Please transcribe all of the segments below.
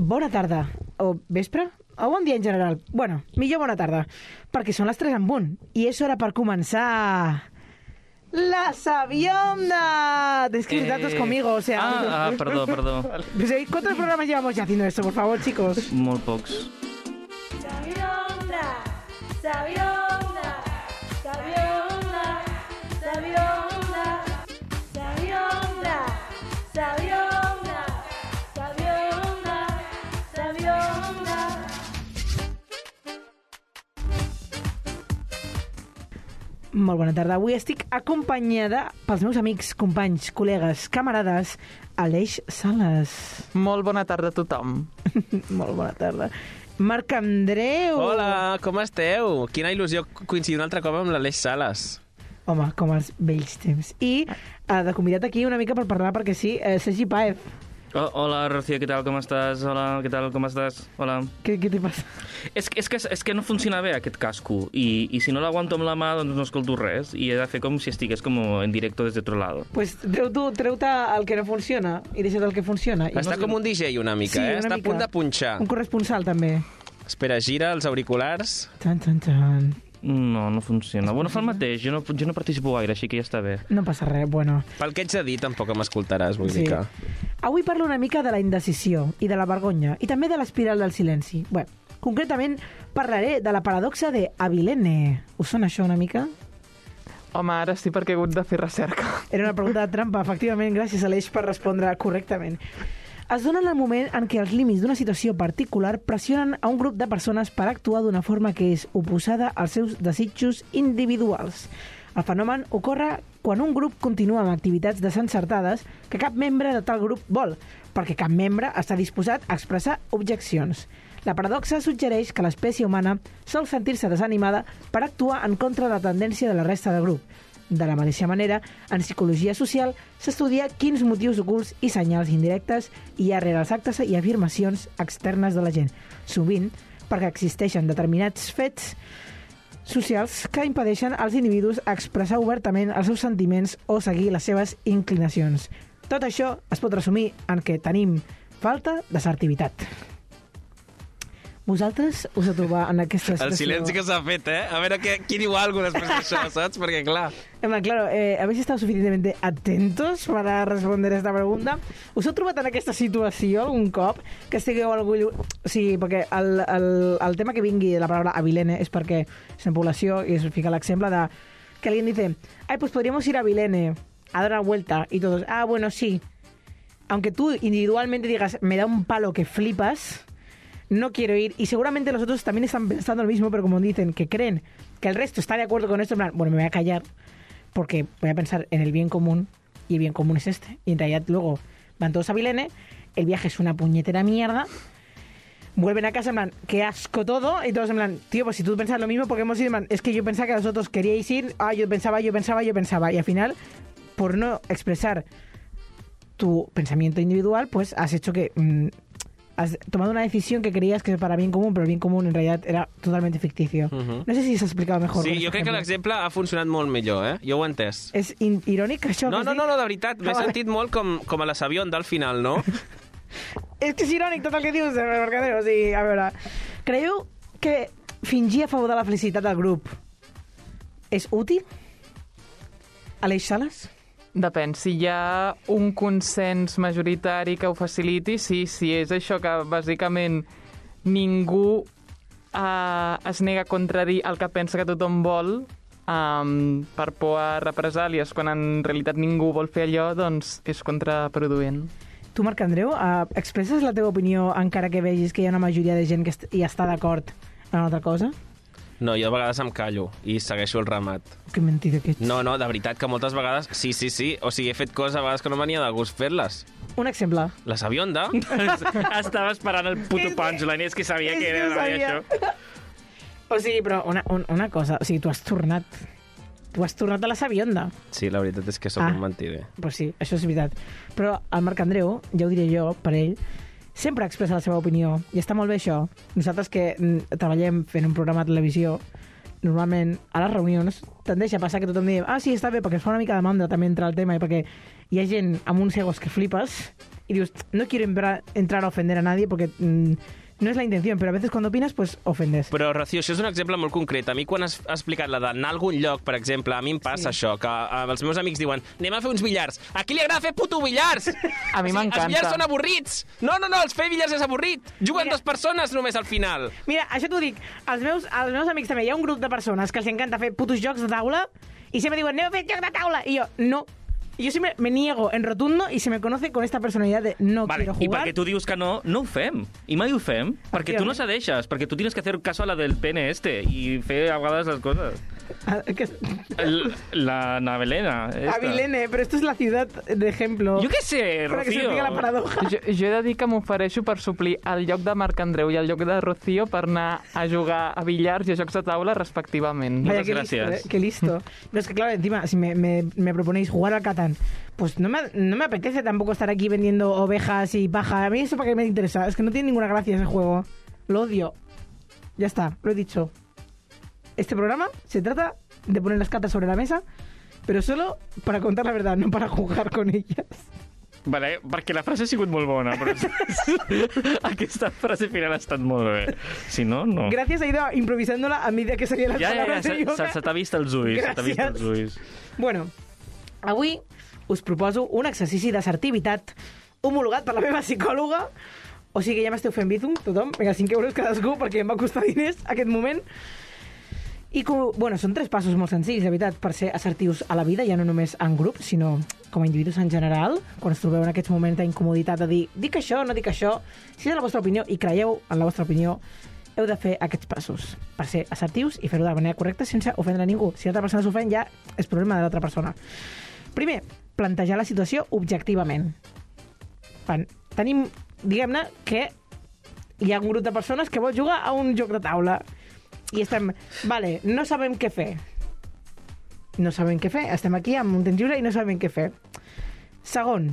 bona tarda, o vespre, o bon dia en general. Bueno, millor bona tarda, perquè són les 3 en punt, i és hora per començar... La Sabionda! Tienes que todos Eh, conmigo, o sea... Ah, ah, perdó, perdó. Pues, eh, ¿Cuántos programas llevamos ya haciendo esto, por favor, chicos? Molt pocs. Sabionda, Sabionda, Molt bona tarda. Avui estic acompanyada pels meus amics, companys, col·legues, camarades, Aleix Sales. Molt bona tarda a tothom. Molt bona tarda. Marc Andreu. Hola, com esteu? Quina il·lusió coincidir un altre cop amb l'Aleix Sales. Home, com els vells temps. I eh, de convidat aquí una mica per parlar, perquè sí, eh, Sergi Paez. Oh, hola, Rocío, què tal, com estàs? Hola, què tal, com estàs? Hola. Què, què t'hi passa? És, que- és, que, és que no funciona bé aquest casco i, i si no l'aguanto amb la mà doncs no escolto res i he de fer com si estigués com en directo des de otro lado. Pues treu tu, treu-te el que no funciona i deixa't el que funciona. I Està com un DJ una mica, Sí, eh? una Està mica. a punt de punxar. Un corresponsal, també. Espera, gira els auriculars. Tan, tan, tan. No, no funciona. Bueno, fa el mateix, jo no, jo no participo gaire, així que ja està bé. No passa res, bueno. Pel que ets de dir, tampoc m'escoltaràs, vull Sí. dir que... Avui parlo una mica de la indecisió i de la vergonya i també de l'espiral del silenci. Bé, concretament parlaré de la paradoxa de Avilene. Us sona això una mica? Home, ara sí perquè he hagut de fer recerca. Era una pregunta de trampa, efectivament, gràcies Aleix per respondre correctament. Es dona en el moment en què els límits d'una situació particular pressionen a un grup de persones per actuar d'una forma que és oposada als seus desitjos individuals. El fenomen ocorre quan un grup continua amb activitats desencertades que cap membre de tal grup vol, perquè cap membre està disposat a expressar objeccions. La paradoxa suggereix que l'espècie humana sol sentir-se desanimada per actuar en contra de la tendència de la resta del grup. De la mateixa manera, en psicologia social s'estudia quins motius ocults i senyals indirectes hi ha rere els actes i afirmacions externes de la gent, sovint perquè existeixen determinats fets socials que impedeixen als individus expressar obertament els seus sentiments o seguir les seves inclinacions. Tot això es pot resumir en què tenim falta d'assertivitat. Vosaltres us heu trobat en aquesta situació? El silenci que s'ha fet, eh? A veure què, qui diu alguna cosa després d'això, saps? Perquè, clar... Home, claro, eh, ¿habéis estado suficientemente atentos para responder esta pregunta? Us heu trobat en aquesta situació algun cop que estigueu algú... sigui, perquè el, el, el tema que vingui de la paraula Avilene és perquè és en població i es fica l'exemple de que alguien dice, ay, pues podríamos ir a Avilene a dar una vuelta y todos, ah, bueno, sí. Aunque tú individualmente digas, me da un palo que flipas, no quiero ir. Y seguramente los otros también están pensando lo mismo, pero como dicen que creen que el resto está de acuerdo con esto, en plan, bueno, me voy a callar porque voy a pensar en el bien común y el bien común es este. Y en realidad luego van todos a Vilene, el viaje es una puñetera mierda, vuelven a casa en plan, qué asco todo, y todos en plan, tío, pues si tú pensas lo mismo, porque hemos ido es que yo pensaba que vosotros queríais ir, ah, yo pensaba, yo pensaba, yo pensaba, y al final, por no expresar tu pensamiento individual, pues has hecho que... mm, has tomado una decisión que creías que era para bien común, pero el bien común en realidad era totalmente ficticio. Mhm. No sé si s'ha explicat mejor. Sí, jo crec que ejemplo. l'exemple ha funcionat molt millor, eh? Jo ho he entès. És irònic, això? No, no, no, no, de veritat, m'he Ah, vale. sentit molt com, com a la Sabionda al final, no? És que és irònic tot el que dius, eh, Mercader. O sigui, a veure, creieu que fingir a favor de la felicitat del grup és útil? Aleix Sales? Depèn, si hi ha un consens majoritari que ho faciliti, sí, si és això que bàsicament ningú uh, es nega a contradir el que pensa que tothom vol um, per por a represàlies, quan en realitat ningú vol fer allò, doncs és contraproduent. Tu, Marc Andreu, uh, expresses la teva opinió encara que vegis que hi ha una majoria de gent que hi està d'acord en una altra cosa? No, jo a vegades em callo i segueixo el ramat. Que mentida que ets. No, no, de veritat que moltes vegades... Sí, sí, sí. O sigui, he fet coses a vegades que no m'ania de gust fer-les. Un exemple. La Sabionda... Estava esperant el puto punchline, és que sabia És que era sabia. això. O sigui, però una, un, una cosa, o sigui, tu has tornat... Tu has tornat a la sabionda. Sí, la veritat és que sóc Ah. un mentider. Pues sí, això és veritat. Però el Marc Andreu, ja ho diré jo, per ell, sempre expressa la seva opinió. I està molt bé això. Nosaltres que mm, treballem fent un programa de televisió, normalment a les reunions tendeix a passar que tothom digui ah, sí, està bé, perquè es fa una mica de mandra també entre el tema i perquè hi ha gent amb uns egos que flipes i dius, no quiero entrar, entrar a ofender a nadie porque mm, no es la intención, pero a veces cuando opinas, pues ofendes. Però, Rocío, això és un exemple molt concret. A mi, quan has, explicat la d'anar a algun lloc, per exemple, a mi em passa Sí. això, que eh, els meus amics diuen anem a fer uns billars. A qui li agrada fer puto billars? A mi O sigui, m'encanta. Els billars són avorrits. No, no, no, els fer billars és avorrit. Juguen Mira. dues persones només al final. Mira, això t'ho dic, als meus, als meus amics també hi ha un grup de persones que els encanta fer putos jocs de taula i sempre diuen, anem a fer joc de taula, i jo, no. Y yo siempre me niego en rotundo y se me conoce con esta personalidad de no Vale, quiero I jugar. perquè tu dius que no, no ho fem. I mai ho fem. Perquè tu no cedeixes, perquè tu tienes que hacer caso a la del pene este i fer a vegades les coses. Ah, la Navelena. Esta. Avilene, pero esto es la ciudad de ejemplo. Jo què sé, Para que se Rocío. explique la paradoja. Jo, jo he de dir que m'ofereixo per suplir el lloc de Marc Andreu i el lloc de Rocío per anar a jugar a billars i a jocs de taula respectivament. Vaya, gracias. listo, ¿eh? Qué listo. No, es que claro, encima, si me, me, me proponéis jugar al Catán, pues no me, no me apetece tampoco estar aquí vendiendo ovejas y paja. A mí eso para qué me interesa. Es que no tiene ninguna gracia ese juego. Lo odio. Ya está, lo he dicho. Este programa se trata de poner las cartas sobre la mesa, pero solo para contar la verdad, no para jugar con ellas. Vale, perquè la frase ha sigut molt bona, però aquesta frase final ha estat molt bé. Si no, no. Gracias, he ido improvisándola a medida que salían las Ja, ja, ja, se, se, t'ha vist els ulls, se t'ha vist Gràcies. els ulls. Bueno, avui us proposo un exercici d'assertivitat homologat per la meva psicòloga. O sigui que ja m'esteu fent bizum, tothom. Vinga, 5 euros cadascú, perquè em va costar diners aquest moment. I, com, bueno, són tres passos molt senzills, de veritat, per ser assertius a la vida, ja no només en grup, sinó com a individus en general, quan us trobeu en aquests moments d'incomoditat de dir dic això, no dic això, si és la vostra opinió i creieu en la vostra opinió, heu de fer aquests passos per ser assertius i fer-ho de manera correcta sense ofendre ningú. Si l'altra persona s'ofèn, ja és problema de l'altra persona. Primer, plantejar la situació objectivament. Fan, tenim, diguem-ne, que hi ha un grup de persones que vol jugar a un joc de taula i estem, vale, no sabem què fer. No sabem què fer. Estem aquí amb un temps lliure i no sabem què fer. Segon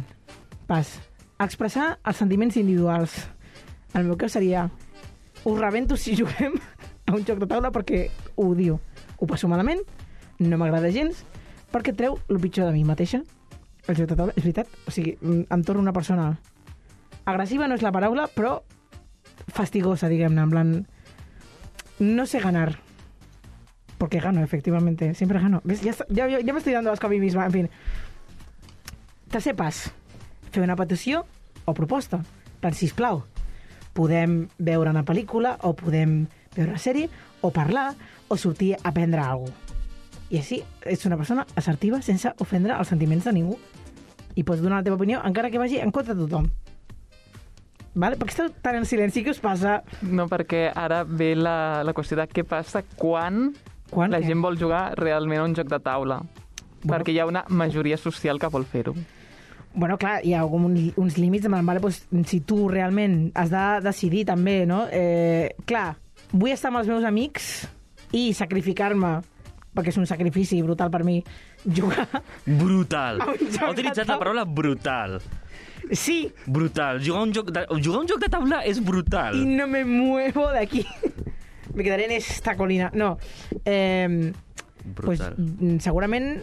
pas, expressar els sentiments individuals. El meu cas seria, us rebento si juguem a un joc de taula perquè ho odio. Ho passo malament, no m'agrada gens, perquè treu el pitjor de mi mateixa. El joc de taula, és veritat. O sigui, em torno una persona agressiva, no és la paraula, però fastigosa, diguem-ne, en plan... No sé ganar. Porque gano, efectivamente. Siempre gano. ¿Ves? Ya, ya, ya me estoy dando asco a mí misma. En fin. Tercer pas. Fer una petició o proposta. Per sisplau, podem veure una pel·lícula o podem veure una sèrie o parlar o sortir a aprendre alguna cosa. I així ets una persona assertiva sense ofendre els sentiments de ningú. I pots donar la teva opinió encara que vagi en contra de tothom. Vale? Perquè esteu tan en silenci que us passa... No, perquè ara ve la, la qüestió de què passa quan, Quan la què? gent vol jugar realment a un joc de taula. Bueno. Perquè hi ha una majoria social que vol fer-ho. Bueno, clar, hi ha algun, uns límits, vale, pues, si tu realment has de decidir també, no? Eh, clar, vull estar amb els meus amics i sacrificar-me, perquè és un sacrifici brutal per mi, jugar... Brutal. Ha utilitzat la paraula brutal. Sí, Brutal. Jugar un joc de, jugar un joc de taula és brutal. y no me muevo de aquí. me quedaré en esta colina. No, eh, pues, Brutal. mm, segurament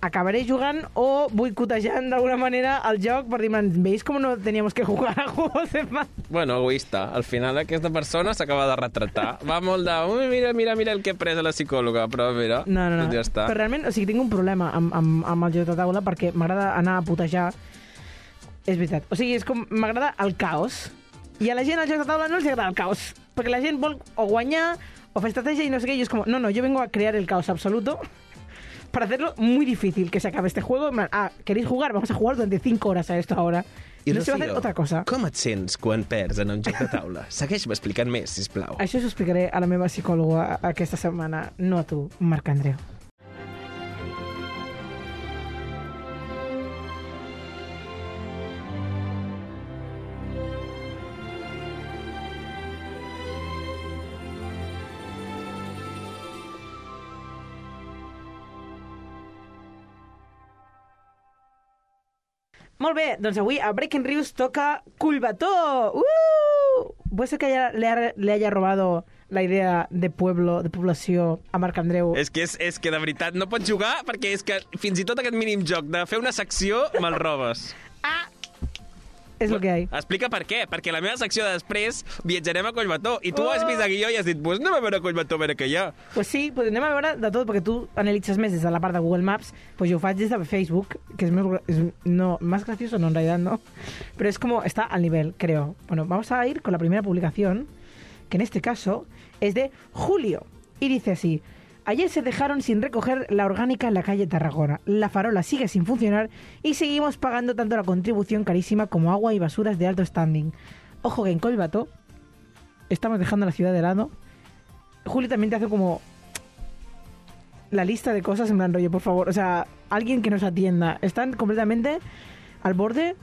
acabaré jugant o boicotejant d'alguna manera el joc per dir, veis com no teníamos que jugar a juegos de paz? Bueno, egoista. Al final aquesta persona s'acaba de retratar. Va molt de... Ui, mira, mira, mira el que he pres a la psicòloga, però mira, No, no, no. doncs ja està. Però realment, o sigui, tinc un problema amb, amb, amb el joc de taula perquè m'agrada anar a putejar. És veritat. O sigui, és com... M'agrada el caos. I a la gent al joc de taula no els agrada el caos. Perquè la gent vol o guanyar o fer estratègia i no sé què. I és com, no, no, yo vengo a crear el caos absoluto para hacerlo muy difícil que se acabe este juego. En plan, ah, ¿queréis jugar? Vamos a jugar durante 5 horas a esto ahora. I no se va a hacer Rocío, otra cosa. com et sents quan perds en un joc de taula? Segueix-me explicant més, sisplau. Això us ho explicaré a la meva psicòloga aquesta setmana, no a tu, Marc Andreu. Molt bé, doncs avui a Breaking Rius toca Culbató. ¡Uh! Puede ser que haya- le, ha- le haya robado la idea de pueblo, de població a Marc Andreu. És que, és, és que de veritat no pots jugar perquè és que fins i tot aquest mínim joc de fer una secció me'l robes. És el que hi ha. Explica per què. Perquè la meva secció de després viatjarem a Collbató. I tu oh. has vist el guió i has dit, pues anem a veure Collbató, a veure què hi ha. Pues sí, pues anem a veure de tot, perquè tu analitzes més des de la part de Google Maps, pues jo ho faig des de Facebook, que es més, es, no, más gracioso, no, en realidad no, pero es como, está al nivel, creo. Bueno, vamos a ir con la primera publicación, que en este caso es de Julio, y dice así, Ayer se dejaron sin recoger la orgánica en la calle Tarragona. La farola sigue sin funcionar y seguimos pagando tanto la contribución carísima como agua y basuras de alto standing. Ojo que en Colbato estamos dejando la ciudad de lado. Julio también te hace como la lista de cosas en plan rollo, por favor. O sea, alguien que nos atienda. Están completamente al borde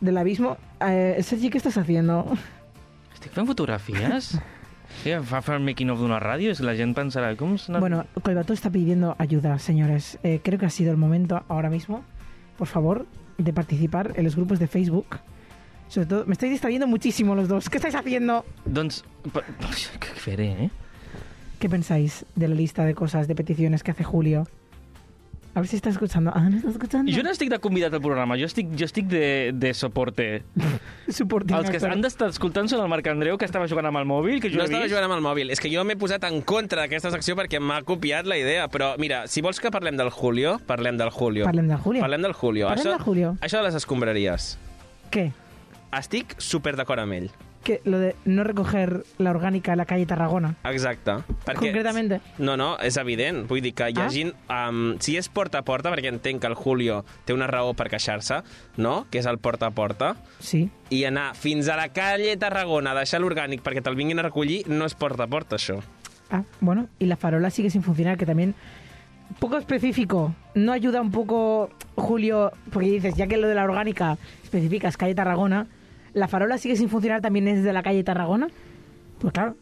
del abismo. Eh, Sergi, ¿qué estás haciendo? Estic fent fotografies? Sí, fa fer el making of d'una ràdio, que la gent pensarà, com s'ha anat... Bueno, Colbato está pidiendo ayuda, señores. Eh, creo que ha sido el momento ahora mismo, por favor, de participar en los grupos de Facebook. Sobre todo, me estáis distrayendo muchísimo los dos. ¿Qué estáis haciendo? Doncs, faré, eh? ¿Qué pensáis de la lista de cosas, de peticiones que hace Julio? A ver si está escuchando. Ah, no está escuchando. Jo no estic de convidat al programa, jo estic, jo estic de, de soporte. Supporting Els que actor. han d'estar escoltant són el Marc Andreu, que estava jugant amb el mòbil, que jo No he estava vist. jugant amb el mòbil. És que jo m'he posat en contra d'aquesta secció perquè m'ha copiat la idea. Però, mira, si vols que parlem del Julio, parlem del Julio. Parlem del Julio. Parlem del Julio. Parlem això, del Julio. Això de les escombraries. ¿Qué? Estic super d'acord amb ell. Que lo de no recoger la orgánica en la calle Tarragona. Exacte. Perquè, Concretamente. No, no, és evident. Vull dir que hi ha Ah. gent... Um, si és porta a porta, perquè entenc que el Julio té una raó per queixar-se, no? Que és el porta a porta. Sí. I anar fins a la calle Tarragona a deixar l'orgànic perquè te'l vinguin a recollir no és porta a porta, això. Ah, bueno, y la farola sigue sin funcionar, que también poco específico. No ayuda un poco, Julio, porque dices, ya que lo de la orgánica especificas calle Tarragona, ¿la farola sigue sin funcionar también es de la calle Tarragona? Pues claro.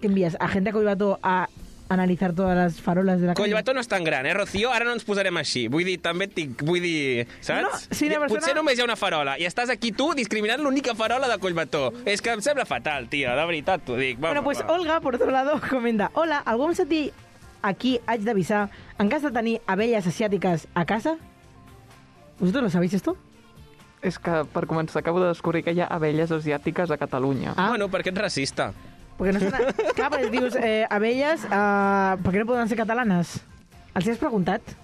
¿Qué envías? ¿A gente a Coibato a analizar todas las farolas de la calle? Collbató no és tan gran, eh, Rocío? Ara no ens posarem així. Vull dir, també dic... Vull dir, saps? No, si persona- Potser només hi ha una farola i estàs aquí tu discriminant l'única farola de Collbató. És que em sembla fatal, tia, de veritat t'ho dic. Va, Bueno, pues va. Olga, por otro lado, comenta Hola, algú em sentit aquí haig d'avisar en cas de tenir abelles asiàtiques a casa? ¿Vosotros lo sabéis esto? És que, per començar, acabo de descobrir que hi ha abelles asiàtiques a Catalunya. Ah. Bueno, perquè ets racista. Porque no suena... Clar, perquè dius, eh, abelles, uh, per què no poden ser catalanes? Els has preguntat?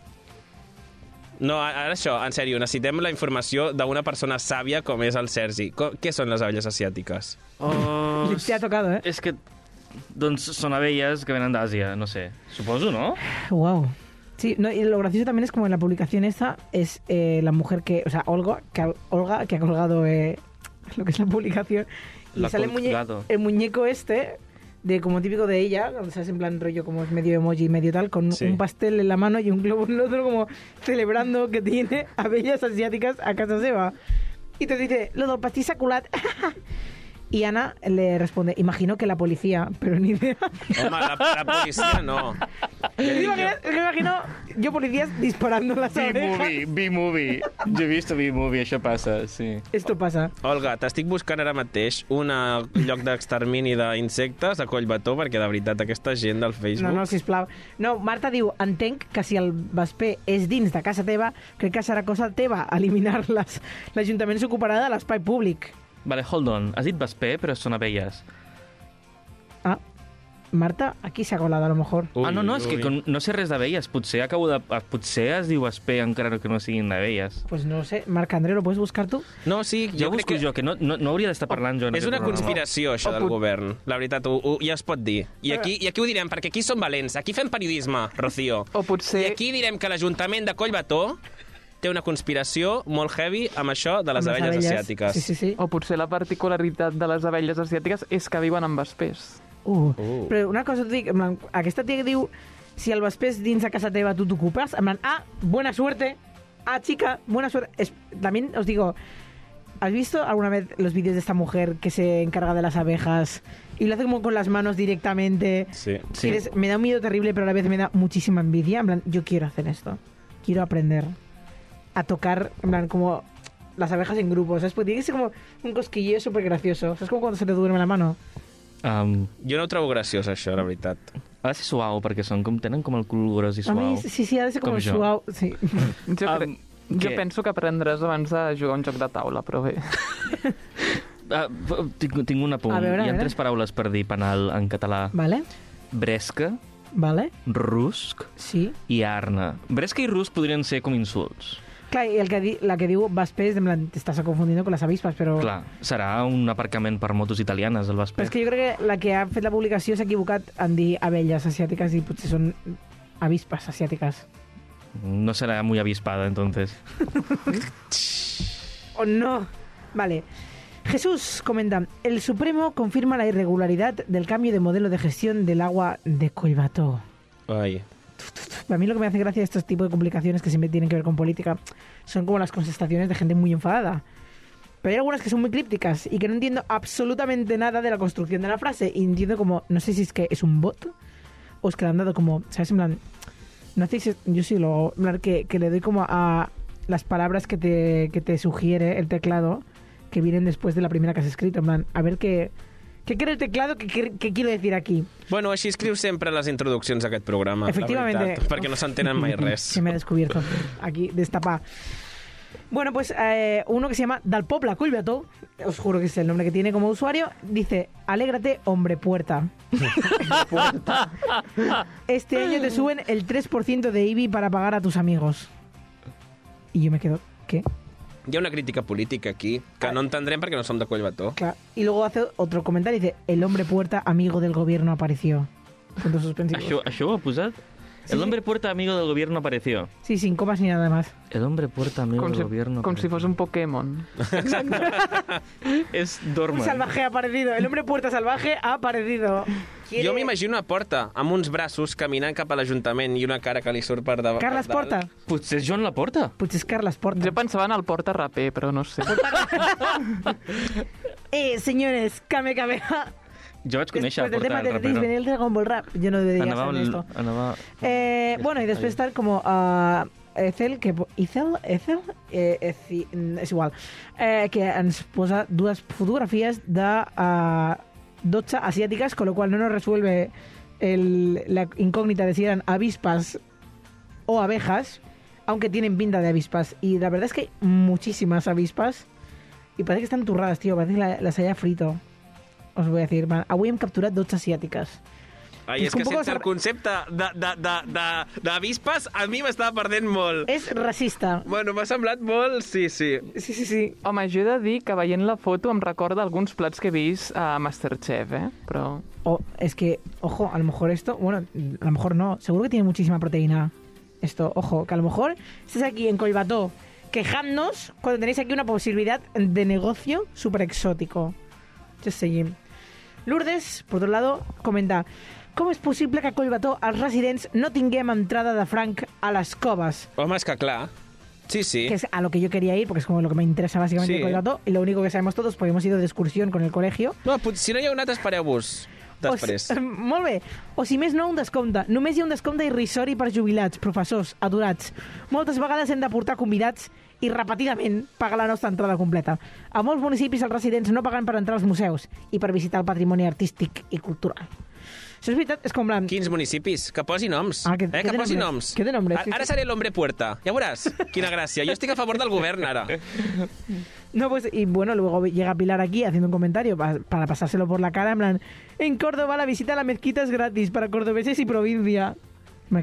No, ara això, en sèrio, necessitem la informació d'una persona sàvia com és el Sergi. Co què són les abelles asiàtiques? Oh, Li Te ha tocado, eh? és que, doncs, són abelles que venen d'Àsia, no sé. Suposo, no? Wow. Sí, no, y lo gracioso también es como en la publicación esta es eh, la mujer que, o sea, Olga, que, ha- Olga, que ha colgado eh, lo que es la publicación y La sale el, muñe- el muñeco este de como típico de ella, donde se hace en plan rollo como es medio emoji, medio tal, con Sí. un pastel en la mano y un globo en el otro como celebrando que tiene abellas asiáticas a casa seva. Y te dice, lo del saculat. Y Ana le responde, imagino que la policía, pero ni idea. Home, la, la policia no. Es que imagino, es que imagino yo policías disparando las orejas. B-movie. Jo he vist B-movie, això passa, sí. Esto pasa. Olga, t'estic buscant ara mateix un lloc d'extermini d'insectes a Collbató, perquè de veritat aquesta gent del Facebook... No, no, sisplau. No, Marta diu, entenc que si el vesper és dins de casa teva, crec que serà cosa teva eliminar-les. L'Ajuntament s'ocuparà de l'espai públic. Vale, hold on. Has dit vesper, però són abelles. Ah, Marta, aquí s'ha colado a lo mejor. Ui, ah, no, no, és que ui. com no sé res d'abelles. Potser acabo de... ah, Potser es diu vesper encara que no siguin d'abelles. Pues no sé, Marc André, ¿lo puedes buscar tú? No, sí, Jo, jo busco que... jo, que no, no, no hauria d'estar parlant jo en És una programa. conspiració, això O del pot- govern. La veritat, ho, ho, ja es pot dir. I aquí, I aquí ho direm, perquè aquí som valents. Aquí fem periodisme, Rocío. O potser... I aquí direm que l'Ajuntament de Collbató té una conspiració molt heavy amb això de les Amb abelles, asiàtiques. Sí, sí, sí. O potser la particularitat de les abelles asiàtiques és que viuen en vespers. Uh. Uh. Però una cosa t'ho dic, aquesta tia que diu si el vesper és dins de casa teva tu t'ocupes, en plan, ah, buena suerte, ah, chica, buena suerte. Es, también os digo, ¿has visto alguna vez los vídeos de esta mujer que se encarga de las abejas y lo hace como con las manos directamente? Sí. Sí. Dices, me da un miedo terrible, pero a la vez me da muchísima envidia. En plan, yo quiero hacer esto. Quiero aprender a tocar, en plan, como las abejas en grupos. ¿Sabes? Porque tiene que ser como un cosquilleo súper gracioso. ¿Sabes? Como cuando se te duerme la mano. Um, Jo no ho trobo graciós, això, la veritat. ha de ser suau, perquè són com, tenen com el cul gros i A mi, suau. sí, sí, ha de ser com, Com jo. suau. Sí. Jo, Um, jo què? penso que aprendràs abans de jugar un joc de taula, però bé. Uh, tinc, tinc un apunt. Veure, Hi ha tres paraules per dir penal en català. Vale, Bresca, vale, rusc sí. i arna. Bresca i rusc podrien ser com insults. Clar, i el que di, la que diu Vaspés, en plan, t'estàs confundiendo con las avispas, però... Clar, serà un aparcament per motos italianes, el Però Vesper. és que jo crec que la que ha fet la publicació s'ha equivocat en dir abelles asiàtiques i potser són avispas asiàtiques. No serà muy avispada, entonces. ¿O no? Vale. Jesús comenta, el Supremo confirma la irregularidad del cambio de modelo de gestión del agua de Collbató. Ai. A mí lo que me hace gracia de estos tipos de complicaciones que siempre tienen que ver con política son como las contestaciones de gente muy enfadada. Pero hay algunas que son muy crípticas y que no entiendo absolutamente nada de la construcción de la frase. Y entiendo como, no sé si es que es un bot o es que le han dado como, ¿sabes? En plan, no hacéis, yo sí lo en plan, que, que le doy como a las palabras que te, que te sugiere el teclado que vienen después de la primera que has escrito. En plan, a ver qué, qué quiere el teclado, qué, qué, qué quiero decir aquí. Bueno, així escriu sempre les introduccions d'aquest programa, Efectivamente. la veritat, perquè no s'entenen mai res. Se me ha descubierto aquí, destapa. Bueno, pues eh, uno que se llama Dal Popla Culviato, os juro que es el nombre que tiene como usuario, dice, alégrate, hombre puerta. Este año te suben el 3% de IBI para pagar a tus amigos. Y yo me quedo, ¿qué? Ha una crítica política aquí, que no entendrem perquè no som de Collbató. Claro. Y luego hace otro comentario y dice, el hombre puerta amigo del gobierno apareció. Puntos suspensivos. Això, això ho ha posat? Sí, El hombre puerta amigo del gobierno apareció. Sí, sin comas ni nada más. El hombre puerta amigo Com del si, gobierno com si fos un Pokémon. És Un Dorman. salvaje ha aparecido. El hombre puerta salvaje ha aparecido. Quiere- Jo m'imagino una porta amb uns braços caminant cap a l'Ajuntament i una cara que li surt per davant. Carles per. Porta. Potser és Joan Laporta. Potser és Carles Porta. Jo pensava en el porta raper, però no sé. Eh, señores, Kame Kamea. Jo vaig conèixer Después el del tema Porta del venía el Dragon Ball Rap. Yo no debería Anava, saber el, esto. anava... Eh, bueno, y después está como uh, Ethel, que... Ethel? Ethel? Eh, Eci- mm, és igual. Eh, que ens posa dues fotografies de uh, 12 asiáticas, con lo cual no nos resuelve el- la incógnita de si eran avispas o abejas, aunque tienen pinta de avispas. Y la verdad es que hay muchísimas avispas y parece que están turradas, tío. Parece que la- las haya frito. Os voy a decir, man, avui hem capturat 12 asiàtiques. Ai, És és que que un poco sense el sar- concepte de- de- de- de- d'avispes a mi m'estava perdent molt. És racista. Bueno, m'ha semblat molt... Sí, sí. Sí, sí, sí. Home, jo he de dir que veient la foto em recorda alguns plats que he vist a Masterchef, eh? Però... O, es que, ojo, a lo mejor esto, bueno, a lo mejor no, seguro que tiene muchísima proteína. Esto, ojo, que a lo mejor estás aquí en Colbató quejándonos cuando tenéis aquí una posibilidad de negocio súper exótico. Just saying. Lourdes, por otro lado, comenta com és possible que a Collbató els residents no tinguem entrada de franc a les coves? Home, és que clar. Sí, sí. Que es a lo que yo quería ir, porque es como lo que me interesa básicamente Sí. de Collbató, y lo único que sabemos todos, porque hemos ido de excursión con el colegio, No, si no hi ha un altre, espereu-vos. Després. O si, molt bé. O si més no, un descompte. Només hi ha un descompte irrisori per jubilats, professors, aturats. Moltes vegades hem de portar convidats i repetidament pagar la nostra entrada completa. A molts municipis els residents no paguen per entrar als museus i per visitar el patrimoni artístic i cultural. Això és veritat, és com la... Quins municipis? Que posi noms. Ah, que- eh, que que posi nombres. noms. Que de nombres, Ara seré l'hombre puerta. Ja veuràs. Quina gràcia. Jo estic a favor del govern, ara. No, pues, y bueno, luego llega Pilar aquí haciendo un comentario pa- para pasárselo por la cara, en plan, en Córdoba la visita a la mezquita es gratis para cordobeses y provincia.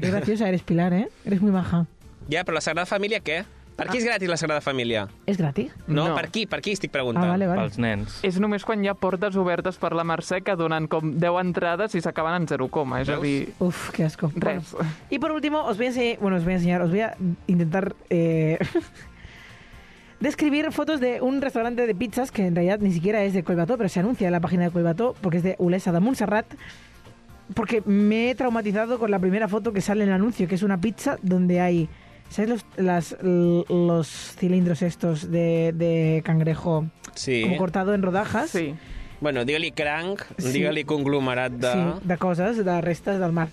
Qué graciosa eres, Pilar, ¿eh? Eres muy maja. Ja, però la Sagrada Família què? Per qui és gratis la Sagrada Família? ¿Es gratis? No, No. per qui? Per qui estic Ah, preguntant? vale, vale. Pels nens. És només quan hi ha portes obertes per la Mercè que donen com 10 entrades i s'acaben en 0, coma. És a dir, Uf, qué asco. res. Bueno, y por último, os voy a enseñar, bueno, os voy a enseñar, os voy a intentar eh, describir fotos de un restaurante de pizzas que en realidad ni siquiera es de Colbató, pero se anuncia en la página de Colbató porque es de Ulesa de Montserrat. Porque me he traumatizado con la primera foto que sale en el anuncio, que es una pizza donde hay, ¿sabes los, las- los cilindros estos de, de cangrejo Sí. como cortado en rodajas? Sí. Bueno, digue-li cranc, Sí. digue-li conglomerat de... Sí, de cosas, de restas del mar.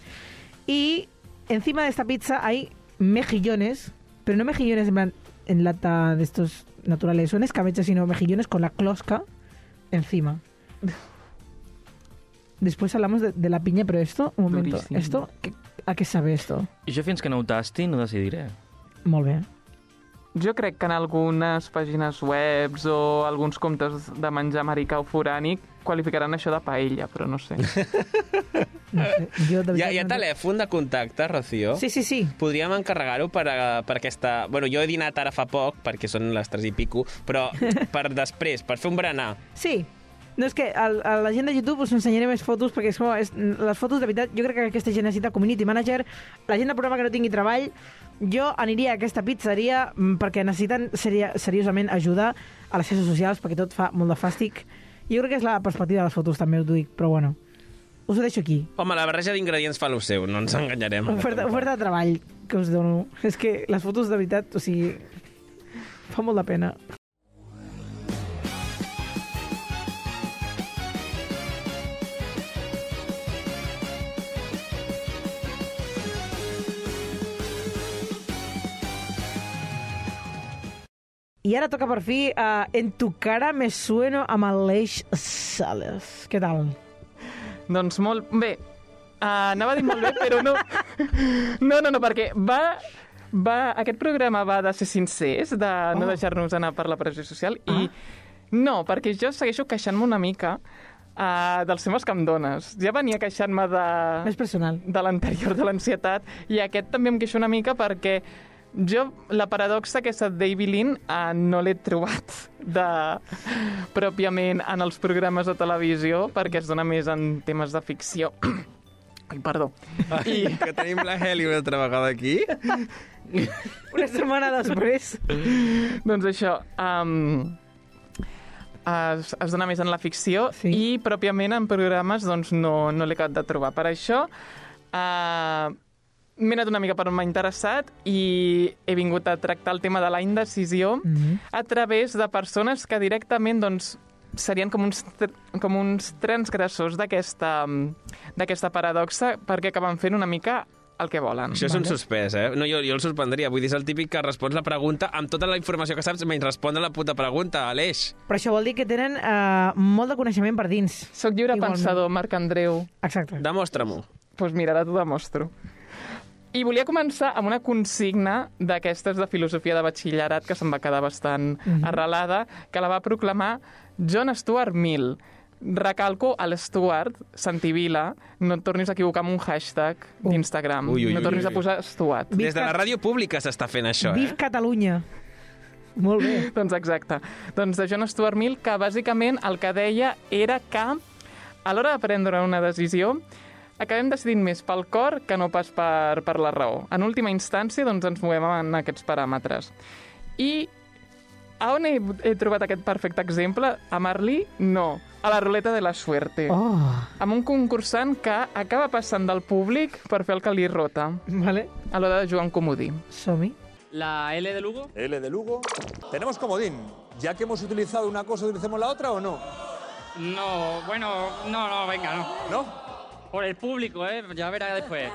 Y encima de esta pizza hay mejillones, pero no mejillones en, plan en lata de estos naturales, son escabeches, sino mejillones con la closca encima. después hablamos de, de la piña, pero esto, un momento, Durísimo. esto, ¿qué- ¿a qué sabe esto? Jo fins que no ho tasti no decidiré. Molt bé. Jo crec que en algunes pàgines webs o alguns comptes de menjar americà o forànic qualificaran això de paella, però no sé. No sé. Jo, de Hi ha, hi ha no- telèfon de contacte, Rocío? Sí, sí, sí. Podríem encarregar-ho per, a, per aquesta... Bueno, jo he dinat ara fa poc, perquè són les 3 i pico, però per després, per fer un berenar. Sí. No, és que al, a la gent de YouTube us ensenyaré més fotos, perquè és, com, és, les fotos, de veritat, jo crec que aquesta gent necessita community manager. La gent del programa que no tingui treball, jo aniria a aquesta pizzeria mm, perquè necessiten seria, seriosament ajudar a les xarxes socials, perquè tot fa molt de fàstic. Jo crec que és la perspectiva de les fotos, també ho dic, però bueno. Us ho deixo aquí. Home, la barreja d'ingredients fa lo seu, no ens enganyarem. Oferta, oferta de treball que us dono. És que les fotos, de veritat, o sigui, fa molt de pena. I ara toca per fi uh, En tu cara me sueno amb Aleix Sales. Què tal? doncs molt bé. Uh, anava a dir molt bé, però no. No, no, no, perquè va... Va, aquest programa va de ser sincers, de no Oh. deixar-nos anar per la pressió social, i no, perquè jo segueixo queixant-me una mica uh, dels temes que em dones. Ja venia queixant-me de Més personal. de l'anterior, de l'ansietat, i aquest també em queixo una mica perquè jo, la paradoxa aquesta de David Lynn eh, no l'he trobat de, pròpiament en els programes de televisió, perquè es dona més en temes de ficció. Ai, perdó. I que tenim la Heli una altra vegada aquí. Una setmana després. doncs això, um, es, es dona més en la ficció Sí. i pròpiament en programes doncs, no, no l'he acabat de trobar. Per això uh, m'he anat una mica per on m'ha interessat i he vingut a tractar el tema de la indecisió Mm -hmm. a través de persones que directament doncs, serien com uns, com uns transgressors d'aquesta d'aquesta paradoxa perquè acaben fent una mica el que volen. Això és un suspès, eh? No, jo, jo el sorprendria. Vull dir, és el típic que respons la pregunta amb tota la informació que saps menys respondre la puta pregunta, Aleix. Però això vol dir que tenen uh, molt de coneixement per dins. Soc lliure Igualment. pensador, Marc Andreu. Exacte. Demostra-m'ho. Doncs pues mira, ara t'ho demostro. I volia començar amb una consigna d'aquestes de filosofia de batxillerat que se'm va quedar bastant Mhm. arrelada, que la va proclamar John Stuart Mill. Recalco a l'Stuart, Santivila, no et tornis a equivocar amb un hashtag d'Instagram. Ui, ui, no ui, tornis ui. a posar Stuart. Viv Des de la ràdio pública s'està fent això, Viv eh? Catalunya. Molt bé. Doncs exacte. Doncs de John Stuart Mill, que bàsicament el que deia era que a l'hora de prendre una decisió acabem decidint més pel cor que no pas per, per la raó. En última instància, doncs, ens movem en aquests paràmetres. I a on he, he trobat aquest perfecte exemple? A Marlí? No. A la ruleta de la suerte. Oh, Amb un concursant que acaba passant del públic per fer el que li rota vale. a l'hora de jugar un comodí. Som-hi. La L de Lugo. L de Lugo. Tenemos comodín. Ya que hemos utilizado una cosa, ¿utilicemos la otra o no? No, bueno, no, no, venga, no. ¿No? Por el público, ¿eh? Ya verá después.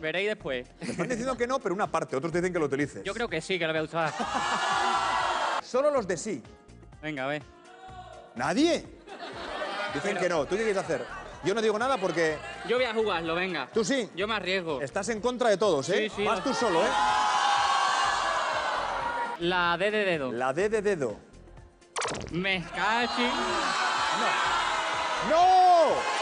Veréis después. Están diciendo que no, pero una parte. Otros dicen que lo utilices. Yo creo que sí, que lo voy a usar. Solo los de sí. Venga, a ver. ¿Nadie? Dicen que no. ¿Tú qué quieres hacer? Yo no digo nada porque Yo voy a jugarlo, venga. tú sí. Yo me arriesgo. Estás en contra de todos, ¿eh? Sí, sí, Vas tú solo, ¿eh? La D de dedo. La D de dedo. Me cachi. ¡No! ¡No!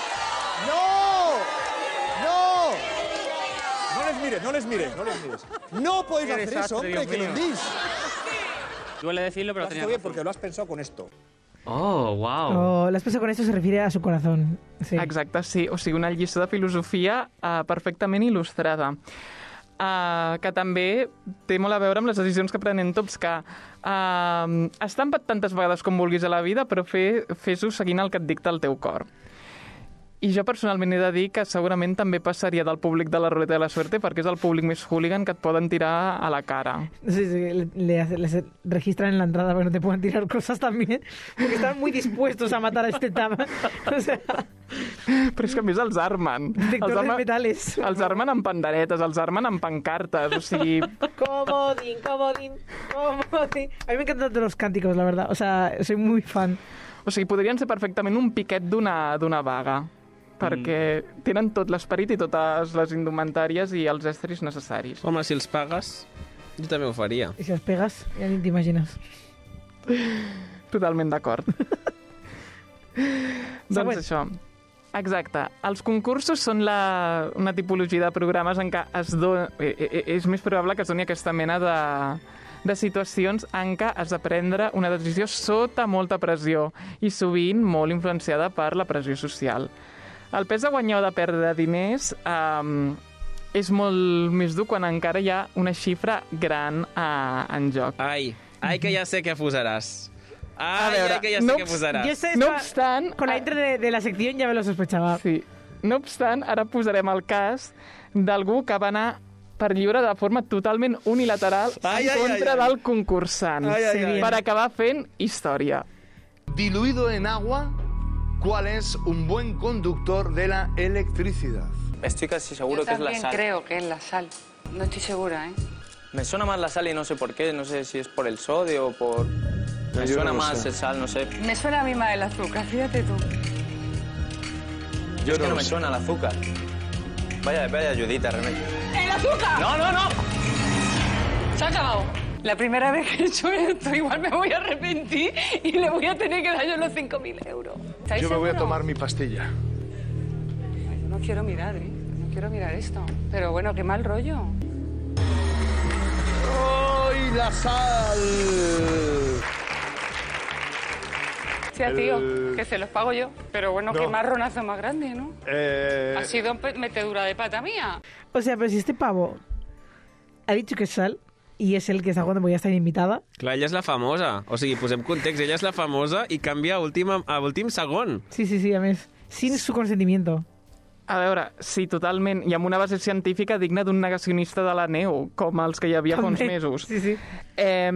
Mires, no les mires, no les mires. No podéis hacer desastre, eso, hombre, Dios que lo hundís. Duele decirlo, pero Lo has tenía hecho bien porque lo has pensado con esto. Oh, wow. Oh, las personas con esto se refiere a su corazón. Sí. Exacte, sí. O sigui, una lliçó de filosofia uh, perfectament il·lustrada. Uh, que també té molt a veure amb les decisions que prenen tots, que uh, estan tantes vegades com vulguis a la vida, però fe- fes-ho seguint el que et dicta el teu cor. I jo personalment he de dir que segurament també passaria del públic de la ruleta de la suerte perquè és el públic més hooligan que et poden tirar a la cara. Sí, sí, le, les registran en la entrada para que no te puedan tirar cosas también, porque están muy dispuestos a matar a este tama. O sea, Però és que a més els armen. Els armen, metales. els armen amb panderetes, els armen amb pancartes, o sigui... Comodín, comodín, comodín. A mí me encantan todos los cánticos, la verdad. O sea, soy muy fan. O sigui, podrien ser perfectament un piquet d'una vaga. Perquè tenen tot l'esperit i totes les indumentàries i els estris necessaris. Home, si els pagues, jo també ho faria. I si els pegues, ja ni t'imagines. Totalment d'acord. doncs Següent. això. Exacte. Els concursos són la, una tipologia de programes en què es do, eh, eh, és més probable que es doni aquesta mena de, de situacions en què has de prendre una decisió sota molta pressió i sovint molt influenciada per la pressió social. El pes de guanyar o de perdre diners um, és molt més dur quan encara hi ha una xifra gran uh, en joc. Ai, ai que ja sé què posaràs. Ai, veure, ai que ja sé no què posaràs. Yo sé, No esta- obstant... Con la ah, intro de, de la sección ya me lo sospechaba. Sí. No obstant, ara posarem el cas d'algú que va anar per lliure de forma totalment unilateral Ai, en ai, contra ai, ai. del concursant Ai, ai, ai. per acabar fent història. Diluido en agua, ¿cuál es un buen conductor de la electricidad? Estoy casi seguro Yo que es la también sal. creo que es la sal. No estoy segura, ¿eh? Me suena más la sal y no sé por qué. No sé si es por el sodio o por... Me Yo suena no más sé. el sal, no sé. Me suena a mí más el azúcar, fíjate tú. Yo es que no me sé. suena el azúcar. Vaya, vaya ayudita, Remedios. ¡El azúcar! No, no, no. Se ha acabado. La primera vez que he hecho esto, igual me voy a arrepentir y le voy a tener que dar yo los 5.000 euros. ¿Estáis Yo me voy a tomar mi pastilla. Yo no quiero mirar, ¿eh? No quiero mirar esto. Pero bueno, qué mal rollo. ¡Ay, la sal! Hostia, tío, que se los pago yo. Pero bueno, qué No. marronazo más grande, ¿no? Eh, Ha sido metedura de pata mía. O sea, pero si este pavo ha dicho que es sal y es el que porque ya está invitada, Clar, ella és la famosa. O sigui, posem context, ella és la famosa i canvia a últim, a últim segon. sí, sí, sí, a més, sin su consentimiento. A veure, sí, totalment, i amb una base científica digna d'un negacionista de la neu, com els que hi havia fa uns mesos. Sí, sí. Eh,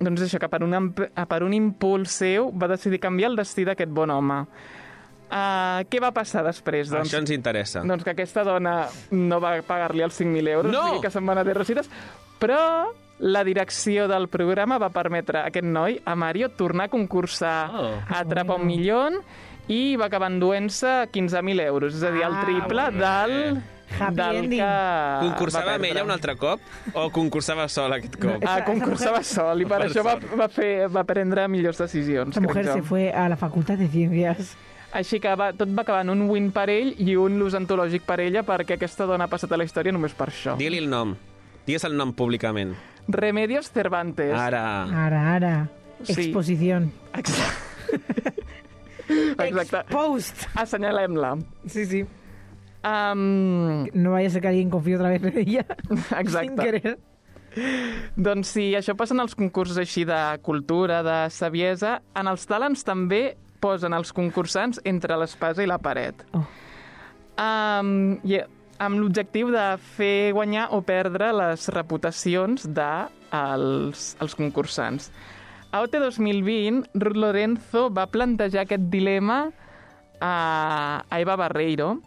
doncs això, que per un, per un impuls seu va decidir canviar el destí d'aquest bon home. Uh, què va passar després? Doncs, Això ens interessa. doncs que aquesta dona no va pagar-li els 5.000 euros, No! o sigui que se'n van anar de recites, però la direcció del programa va permetre a aquest noi, a Mario, tornar a concursar Oh. a Atrapa un milió i va acabar enduent-se 15.000 euros, és a dir, el Ah, triple molt del, Happy del ending. que Concursava va amb ella un altre cop o concursava sol aquest cop? No, Ah, concursava sol i per Per això va, va, fer, va prendre millors decisions. Esta mujer se fue a la Facultad de Ciencias. Així que va, tot va acabar en un win per ell i un lose antològic per ella perquè aquesta dona ha passat a la història només per això. Digue-li el nom. Digues el nom públicament. Remedios Cervantes. Ara. Ara, ara. Sí. Exposición. Exacte. Exacte. Post. Assenyalem-la. Sí, sí. Um, No vaya a ser que alguien confíe otra vez en ella. Exacte. Sin querer. doncs sí, això passa en els concursos així de cultura, de saviesa. En els talents també posen els concursants entre l'espasa i la paret. Oh. Um, i amb l'objectiu de fer guanyar o perdre les reputacions de els, els concursants. A OT 2020, Ruth Lorenzo va plantejar aquest dilema a, a Eva Barreiro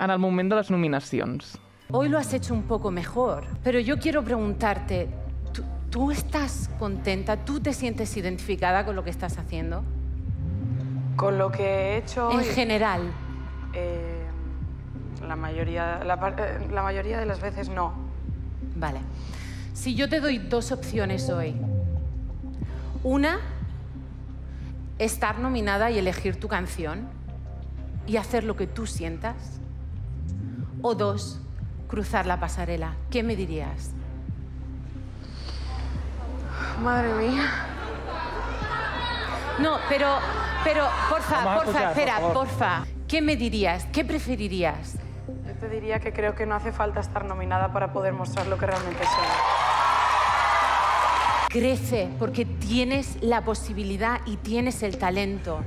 en el moment de les nominacions. Hoy lo has hecho un poco mejor, pero yo quiero preguntarte, ¿tú, tú estás contenta? ¿Tú te sientes identificada con lo que estás haciendo? Con lo que he hecho En hoy, general. eh, la, mayoría, la, eh, la mayoría de las veces no. Vale. Si yo te doy dos opciones hoy. Una, estar nominada y elegir tu canción y hacer lo que tú sientas. O dos, cruzar la pasarela. ¿Qué me dirías? Madre mía. No, pero, pero, porfa, porfa, escuchar, por espera, favor. porfa. ¿Qué me dirías? ¿Qué preferirías? Yo te diría que creo que no hace falta estar nominada para poder mostrar lo que realmente soy. Crece porque tienes la posibilidad y tienes el talento.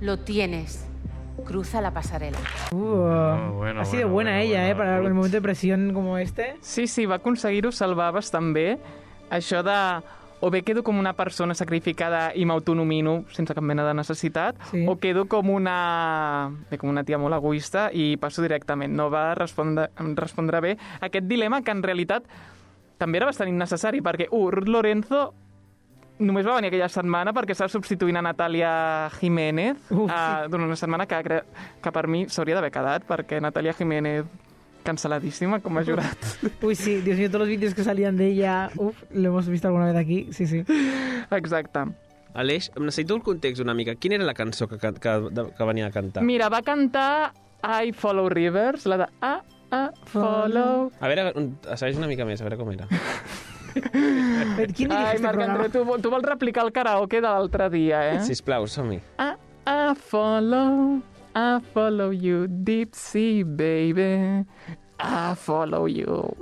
Lo tienes. Cruza la pasarela. Uh, bueno, ha sido bueno, buena bueno, ella, bueno, ¿eh? Para el momento de presión como este. Sí, sí, va aconseguir-ho salvar bastant bé. Això de o bé quedo com una persona sacrificada i m'autonomino sense cap mena de necessitat, Sí. o quedo com una, bé, com una tia molt egoista i passo directament. No va respondre, respondre bé aquest dilema que en realitat també era bastant innecessari, perquè, uh, Ruth Lorenzo només va venir aquella setmana perquè estava substituint a Natàlia Jiménez Uf, uh, durant una setmana que, que per mi s'hauria d'haver quedat perquè Natàlia Jiménez canceladísima com a jurat. Uy, sí, Dios mío, todos los vídeos que salían de ella, uf, lo hemos visto alguna vez aquí, sí, sí. Exacte. Aleix, necessito el context una mica. Quina era la cançó que, que, que, que venia a cantar? Mira, va cantar I Follow Rivers, la de I, I Follow... A veure, un- segueix una mica més, a veure com era. Qui dirige Ai, Marc? André, tu, tu vols replicar el karaoke de l'altre dia, eh? Sisplau, som-hi. I, I follow, I follow you, deep sea, baby. I follow you.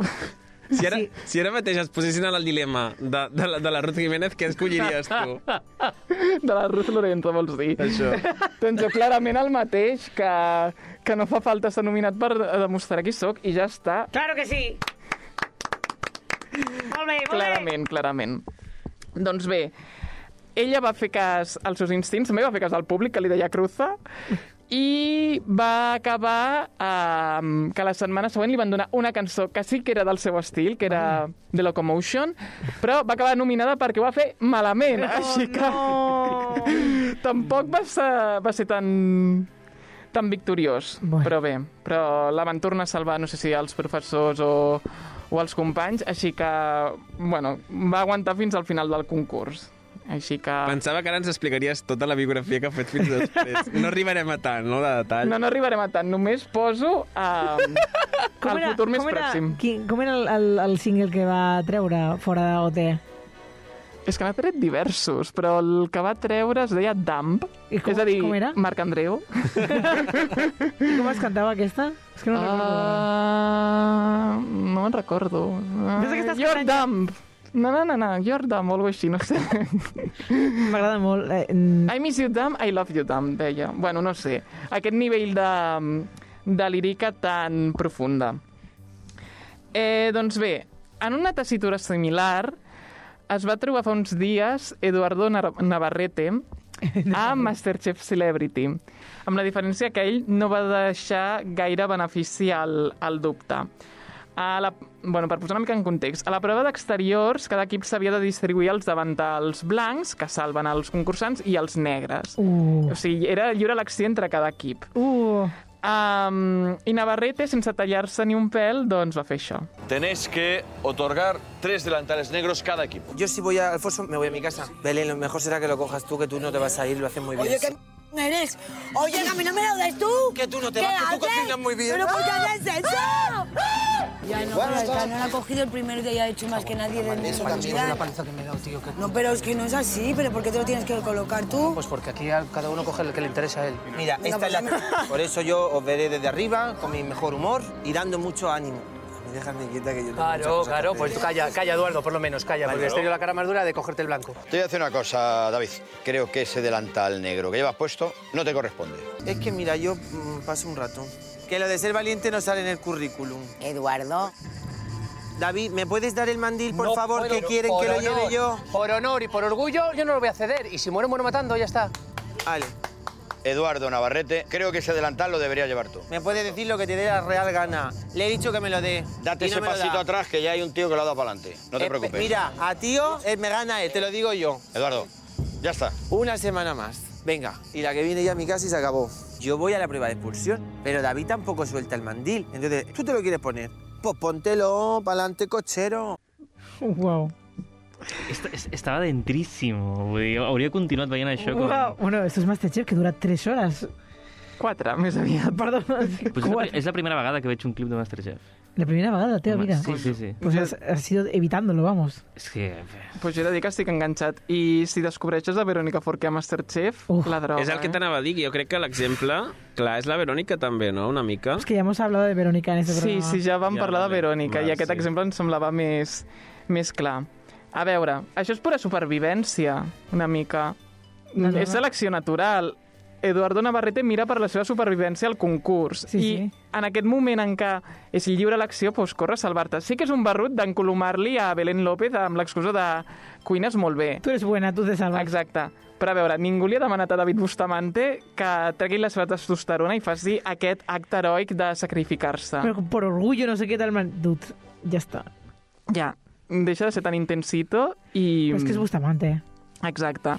Si ara, si ara mateix es posessin en el dilema de, de, la, de la Ruth Jiménez, què escolliries tu? De la Ruth Lorenzo, vols dir? Això. Doncs jo clarament el mateix, que, que no fa falta ser nominat per demostrar qui sóc i ja està. Claro que sí! Molt bé, molt Clarament, clarament. Doncs bé, ella va fer cas als seus instints, també va fer cas al públic, que li deia cruza, i va acabar eh, que la setmana següent li van donar una cançó que sí que era del seu estil, que era The Locomotion, però va acabar nominada perquè ho va fer malament, així que tampoc va ser, va ser tan tan victoriós, Bueno. però bé, però la van tornar a salvar, no sé si els professors o, o els companys, així que, bueno, va aguantar fins al final del concurs. Així que... Pensava que ara ens explicaries tota la biografia que ha fet fins després. No arribarem a tant, no?, de detall. No, no arribarem a tant, només poso eh, Com el era, futur més com era, pròxim. Qui, com era el, el, el single que va treure fora d'OT? És que n'ha tret diversos, però el que va treure es deia Dump, I com- és a dir, com era? Marc Andreu. I com es cantava aquesta? És que no recordo. Uh, no me'n recordo. Uh, Pensa que estàs you're cantant- dumb. No, no, no, no, you're dumb, o alguna així, no sé. M'agrada molt. Eh, I miss you dumb, I love you dumb, deia. Bueno, no sé. Aquest nivell de, de lírica tan profunda. Eh, doncs bé, en una tessitura similar es va trobar fa uns dies Eduardo Navarrete a Masterchef Celebrity, amb la diferència que ell no va deixar gaire benefici al, al dubte. A la, bueno, per posar una mica en context, a la prova d'exteriors, cada equip s'havia de distribuir els davantals blancs, que salven els concursants, i els negres. Uh. O sigui, era lliure elecció entre cada equip. Uh. Um, I Navarrete, sense tallar-se ni un pèl, doncs va fer això. Tenéis que otorgar tres delantales negros cada equipo. Yo si voy a Alfonso, me voy a mi casa. Belén, lo mejor será que lo cojas tú, que tú no te vas a ir, lo haces muy bien. Oye, ¿qué m- eres? Oye, a mí no me lo des tú. Que tú no te ¿Qué vas, que tú cocinas muy bien. ¿Pero por qué ¡Ah! haces eso? Ya no, esta no la ha cogido el primero que ya ha hecho más que nadie de Eso también es la paliza que me he dado, tío. que- No, pero es que no es así. ¿Pero por qué te lo tienes que colocar tú? Pues porque aquí cada uno coge el que le interesa a él. Mira, Venga, esta es la... pues Por eso yo os veré desde arriba, con mi mejor humor y dando mucho ánimo. Mí déjame quieta que yo tengo Claro, claro, pues hacer. calla, calla, Eduardo, por lo menos, calla, Vale. porque has tenido la cara más dura de cogerte el blanco. Te voy a decir una cosa, David. Creo que ese delantal negro que llevas puesto no te corresponde. Es que mira, yo mm, paso un rato. Que lo de ser valiente no sale en el currículum. Eduardo. David, ¿me puedes dar el mandil, por No favor, puedo, que quieren que lo lleve yo? Por honor y por orgullo, yo no lo voy a ceder. Y si muero, muero matando, ya está. Vale. Eduardo Navarrete, creo que ese delantal lo deberías llevar tú. Me puedes decir lo que te dé la real gana. Le he dicho que me lo dé. Date no ese pasito da. atrás que ya hay un tío que lo ha dado para adelante. No te Eh, preocupes. Mira, a tío eh, me gana él, te lo digo yo. Eduardo, ya está. Una semana más. Venga, y la que viene ya a mi casa y se acabó. Yo voy a la prueba de expulsión, pero David tampoco suelta el mandil. Entonces, ¿tú te lo quieres poner? Pues póntelo, pa'lante, cochero. Wow. Est est estava dentríssim. Vull dir, hauria continuat veient això com... Bueno, esto es Masterchef, que dura 3 horas. Quatre, més aviat. Perdó. Pues és, la, és la primera vegada que veig un clip de Masterchef. La primera vegada, teva Home, vida. sí, sí, sí. Pues has, has ido evitándolo, vamos. És que... Pues jo he de dir que estic enganxat. I si descobreixes a Verónica Forqué a Masterchef, la droga, És el que eh? t'anava a dir, que jo crec que l'exemple, clar, és la Verònica també, no?, una mica. Es que ya hemos hablado de Verónica en este Sí, programa. sí, ja vam Ja, parlar de vale. Verònica Val, i aquest sí. exemple em semblava més, més clar. A veure, això és pura supervivència, una mica. No, no. És selecció natural. Eduardo Navarrete mira per la seva supervivència al concurs. Sí, I sí. en aquest moment en què és lliure elecció, doncs corre a salvar-te. Sí que és un barrut d'encolomar-li a Belén López amb l'excusa de cuines molt bé. Tu eres buena, tu te salvas. Exacte. Però a veure, ningú li ha demanat a David Bustamante que tregui la seva testosterona i faci aquest acte heroic de sacrificar-se. Pero por orgullo, no sé qué tal, man. Dude, ya está. Ja, deixa de ser tan intensito i... Es que es Bustamante. Exacte.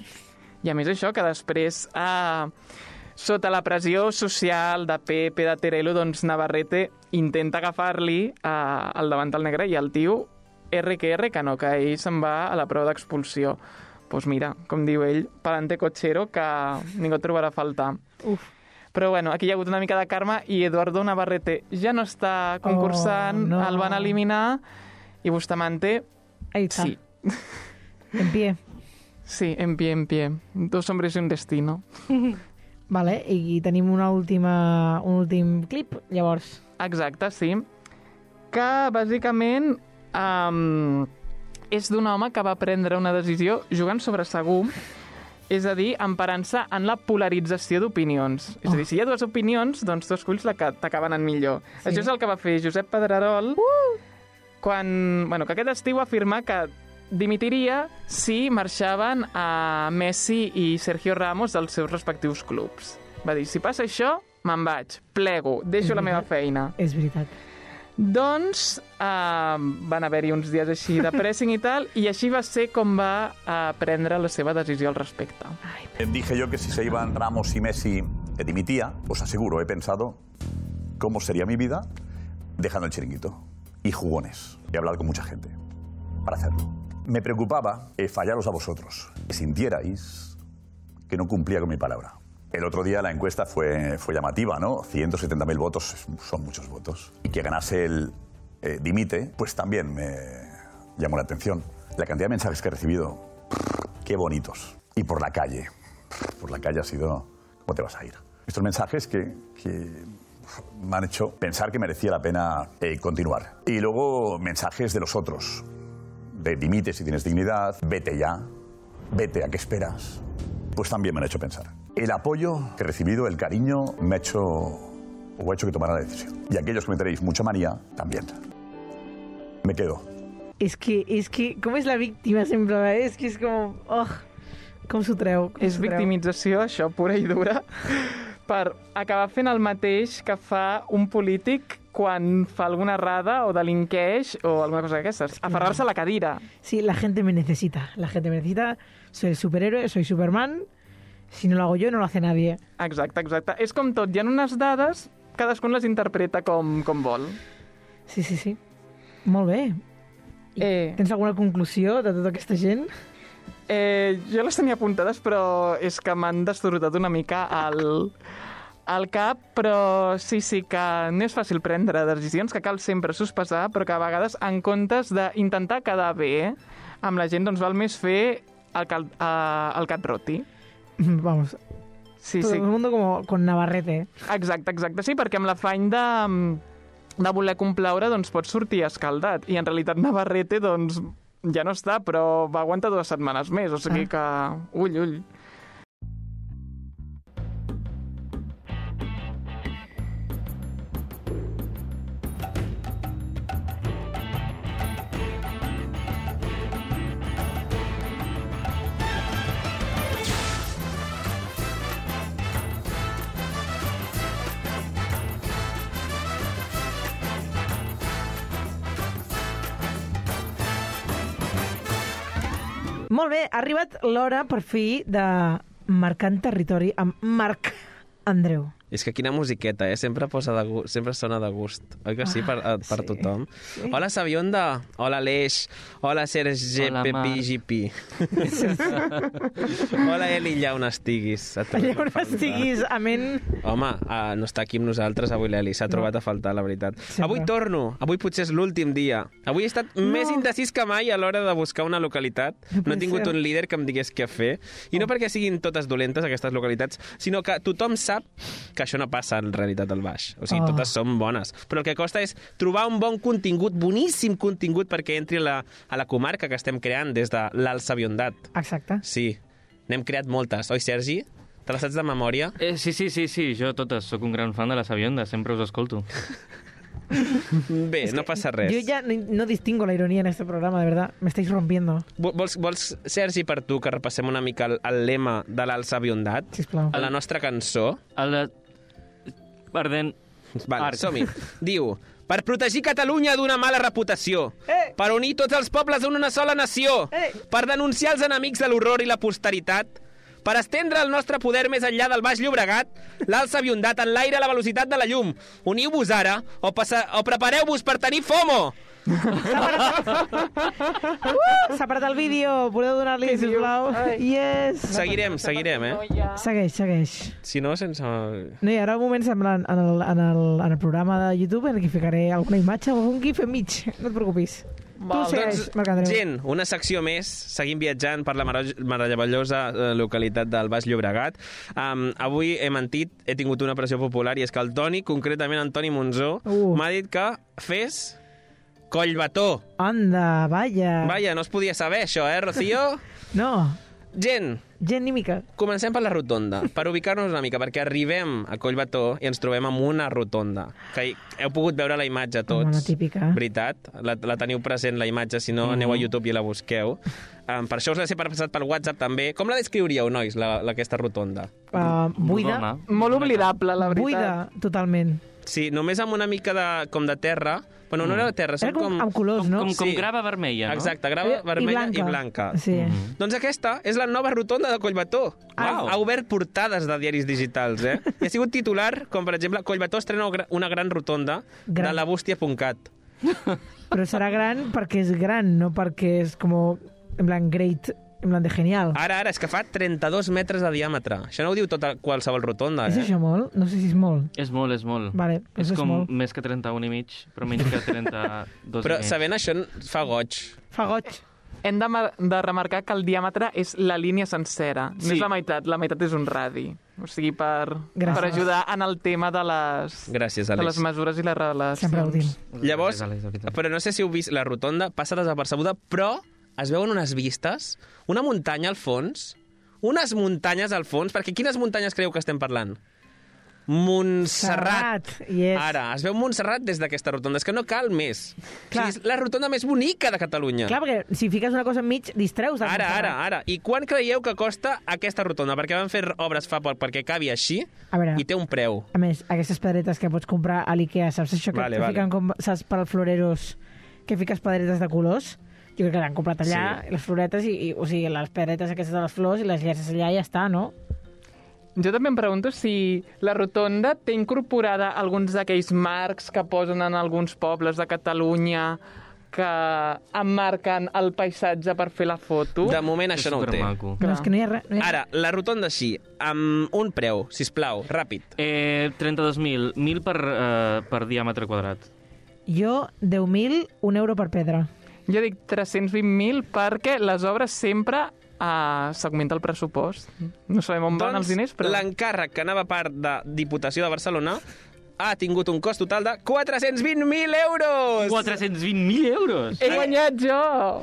I a més això, que després, eh, sota la pressió social de Pepe, de Terelo, doncs Navarrete intenta agafar-li eh, al davantal negre i el tio R que R que no, que ell se'n va a la prova d'expulsió. Doncs pues mira, com diu ell, palante cochero, que ningú et trobarà a faltar. Uf. Però bueno, aquí hi ha hagut una mica de karma i Eduardo Navarrete ja no està concursant, Oh, no. el van eliminar i Bustamante... Ahí está. Sí. En pie. Sí, en pie, en pie. Dos hombres y un destino. Vale, i tenim una última, un últim clip, llavors. Exacte, sí. Que, bàsicament, um, és d'un home que va prendre una decisió jugant sobre segur, és a dir, emparant-se en la polarització d'opinions. És a dir, si hi ha dues opinions, doncs tu esculls la que t'acaben en millor. Sí. Sí. Això és el que va fer Josep Pedrerol uh! Quan... Bueno, que aquest estiu va afirmar que dimitiria si marxaven a Messi i Sergio Ramos dels seus respectius clubs. Va dir, si passa això, me'n vaig, plego, deixo la meva feina. És veritat. Doncs eh, van haver-hi uns dies així de pressing i tal, i així va ser com va eh, prendre la seva decisió al respecte. Eh, Dije yo que si se iban Ramos y Messi, que dimitía, os aseguro, he pensado cómo sería mi vida dejando el chiringuito. Y jugones. He hablado con mucha gente para hacerlo. Me preocupaba eh, fallaros a vosotros, que sintierais que no cumplía con mi palabra. El otro día la encuesta fue, fue llamativa, ¿no? 170.000 votos son muchos votos. Y que ganase el eh, dimite, pues también me llamó la atención. La cantidad de mensajes que he recibido, qué bonitos. Y por la calle, por la calle ha sido, ¿cómo te vas a ir? Estos mensajes que me han hecho pensar que merecía la pena eh, continuar. Y luego mensajes de los otros, de dimite si tienes dignidad, vete ya, vete a qué esperas, pues también me han hecho pensar. El apoyo que he recibido, el cariño, me ha hecho, o ha hecho que tomara la decisión. Y aquellos que me tenéis mucha manía, también. Me quedo. És que, és que, com és la víctima sempre, eh? és que és com... Oh, com s'ho treu? Com És victimització, això, pura i dura, per acabar fent el mateix que fa un polític quan fa alguna errada o delinqueix o alguna cosa d'aquestes. Aferrar-se a la cadira. Sí, la gente me necesita. La gente me necesita. Soy el superhéroe, soy Superman. Si no lo hago yo, no lo hace nadie. Exacte, exacte. És com tot. Hi ha unes dades, cadascun les interpreta com, com vol. Sí, sí, sí. Molt bé. I Eh. Tens alguna conclusió de tota aquesta gent? Eh, jo les tenia apuntades, però és que m'han destorrotat una mica el, el cap, però sí, sí, que no és fàcil prendre decisions, que cal sempre sospesar, però que a vegades, en comptes d'intentar quedar bé amb la gent, doncs val més fer el, cal, eh, el cat roti. Vamos. Sí, Todo sí. el mundo como con Navarrete. Exacte, exacte. Sí, perquè amb l'afany de, de voler complaure doncs pots sortir escaldat. I en realitat Navarrete doncs ja no està, però va aguantar dues setmanes més. O sigui que... Ull, ull. Molt bé, ha arribat l'hora, per fi, de marcant territori amb Marc Andreu. És que quina musiqueta, eh? Sempre, posa de gust, sempre sona de gust. Oi que sí, per, Ah, per sí. tothom? Sí. Hola, Sabionda. Hola, Aleix. Hola, Serge Hola. PPGP. Hola, Eli, allà on estiguis. Allà on estiguis, amén. Home, uh, no està aquí amb nosaltres avui l'Eli, s'ha trobat a faltar, la veritat. Sempre. Avui torno, avui potser és l'últim dia. Avui he estat No. més indecís que mai a l'hora de buscar una localitat. No No, he tingut ser. un líder que em digués què fer. I no perquè siguin totes dolentes, aquestes localitats, sinó que tothom sap que això no passa en realitat al baix. O sigui, Oh. totes són bones. Però el que costa és trobar un bon contingut, boníssim contingut, perquè entri a la, a la comarca que estem creant des de l'Alt Sabiondat. Exacte. Sí, n'hem creat moltes, oi, Sergi? Te les saps de memòria? Eh, sí, sí, sí, sí, jo totes. Sóc un gran fan de la Sabionda, sempre us escolto. Bé, no passa res. Yo ya no, no distingo la ironía en este programa, de verdad. Me estáis rompiendo. Vo- Vols, vols, Sergi, per tu, que repassem una mica el, el lema de l'Alça Biondat? Sisplau. A la nostra cançó? El. Perdent... Vale, Arc. som-hi. Diu, per protegir Catalunya d'una mala reputació, Eh! per unir tots els pobles en una sola nació, per denunciar els enemics de l'horror i la posteritat, per estendre el nostre poder més enllà del Baix Llobregat, l'alça aviondat en l'aire a la velocitat de la llum. Uniu-vos ara o, passa, o prepareu-vos per tenir FOMO! Uh, S'ha parat el vídeo, voleu donar-li, sisplau? Yes. Seguirem, seguirem, eh? Segueix, segueix. Si no, sense... No, hi haurà un moment semblant en el, en el, en el programa de YouTube en què ficaré alguna imatge o algun gif enmig. No et preocupis. Tu segueix, Marc Andreu. doncs, gent, una secció més. Seguim viatjant per la meravellosa eh, localitat del Baix Llobregat. Um, avui he mentit, he tingut una pressió popular, i és que el Toni, concretament en Toni Monzó, Uh. m'ha dit que fes collbató. Anda, vaya. Vaja, no es podia saber això, eh, Rocío? No. Gent. Gent ni mica. Comencem per la rotonda, per ubicar-nos una mica, perquè arribem a Collbató i ens trobem amb una rotonda. Que heu pogut veure la imatge tots. La típica. Veritat? La, la teniu present, la imatge, si no, Mhm. aneu a YouTube i la busqueu. Um, per això us l'he passat pel WhatsApp també. Com la descriuríeu, nois, la, la, aquesta rotonda? Uh, buida. Molt oblidable, la veritat. Buida, totalment. Sí, només amb una mica de, com de terra. Bueno, no era terra, són Era com, com... amb colors, no? Com, com grava vermella, no? Exacte, grava Eh, i vermella blanca. i blanca. Sí. Doncs aquesta és la nova rotonda de Collbató. Ha, ha obert portades de diaris digitals, eh? I ha sigut titular, com per exemple, Collbató estrena una gra- una gran rotonda Gran. de la bústia.cat. Però serà gran perquè és gran, no perquè és com en plan great, en plan de genial. Ara, ara, és que fa 32 metres de diàmetre. Això no ho diu tota qualsevol rotonda, És eh? això molt? No sé si és molt. És molt, és molt. Vale, és és com molt. més que 31 i mig, però menys que 32 Però i mig. sabent això fa goig. Fa goig. Hem de, de remarcar que el diàmetre és la línia sencera. No Sí. és la meitat, la meitat és un radi. O sigui, per, Gràcies. per ajudar en el tema de les, Gràcies, de Àlex. les mesures i les relacions. Sempre ho dim. Llavors, Gràcies, de però no sé si heu vist la rotonda, passa desapercebuda, però es veuen unes vistes, una muntanya al fons, unes muntanyes al fons, perquè quines muntanyes creieu que estem parlant? Montserrat. Yes. Ara, es veu Montserrat des d'aquesta rotonda. És que no cal més. O sigui, és la rotonda més bonica de Catalunya. Clar, perquè si fiques una cosa enmig, distreus. Ara, Montserrat. ara, ara. I quan creieu que costa aquesta rotonda? Perquè van fer obres fa poc perquè cabi així A veure. i té un preu. A més, aquestes pedretes que pots comprar a l'Ikea, saps això que Vale, te vale. fiquen com, saps, per als floreros, que fiques pedretes de colors? Jo crec que l'han comprat allà, Sí. les floretes, i, i, o sigui, les pedretes aquestes de les flors, i les llences allà i ja està, no? Jo també em pregunto si la rotonda té incorporada alguns d'aquells marcs que posen en alguns pobles de Catalunya que emmarquen el paisatge per fer la foto. De moment això no ho té. supermaco. No, és que no hi ha res. No hi ha... Ara, la rotonda així, amb un preu, si plau, ràpid. Eh, 32.000, 1.000 per, eh, per diàmetre quadrat. Jo, 10.000, un euro per pedra. Jo dic 320.000 perquè les obres sempre uh, s'augmenta el pressupost. No sabem on van els diners, però... l'encàrrec que anava a part de Diputació de Barcelona ha tingut un cost total de 420.000 euros! 420.000 euros! He guanyat jo!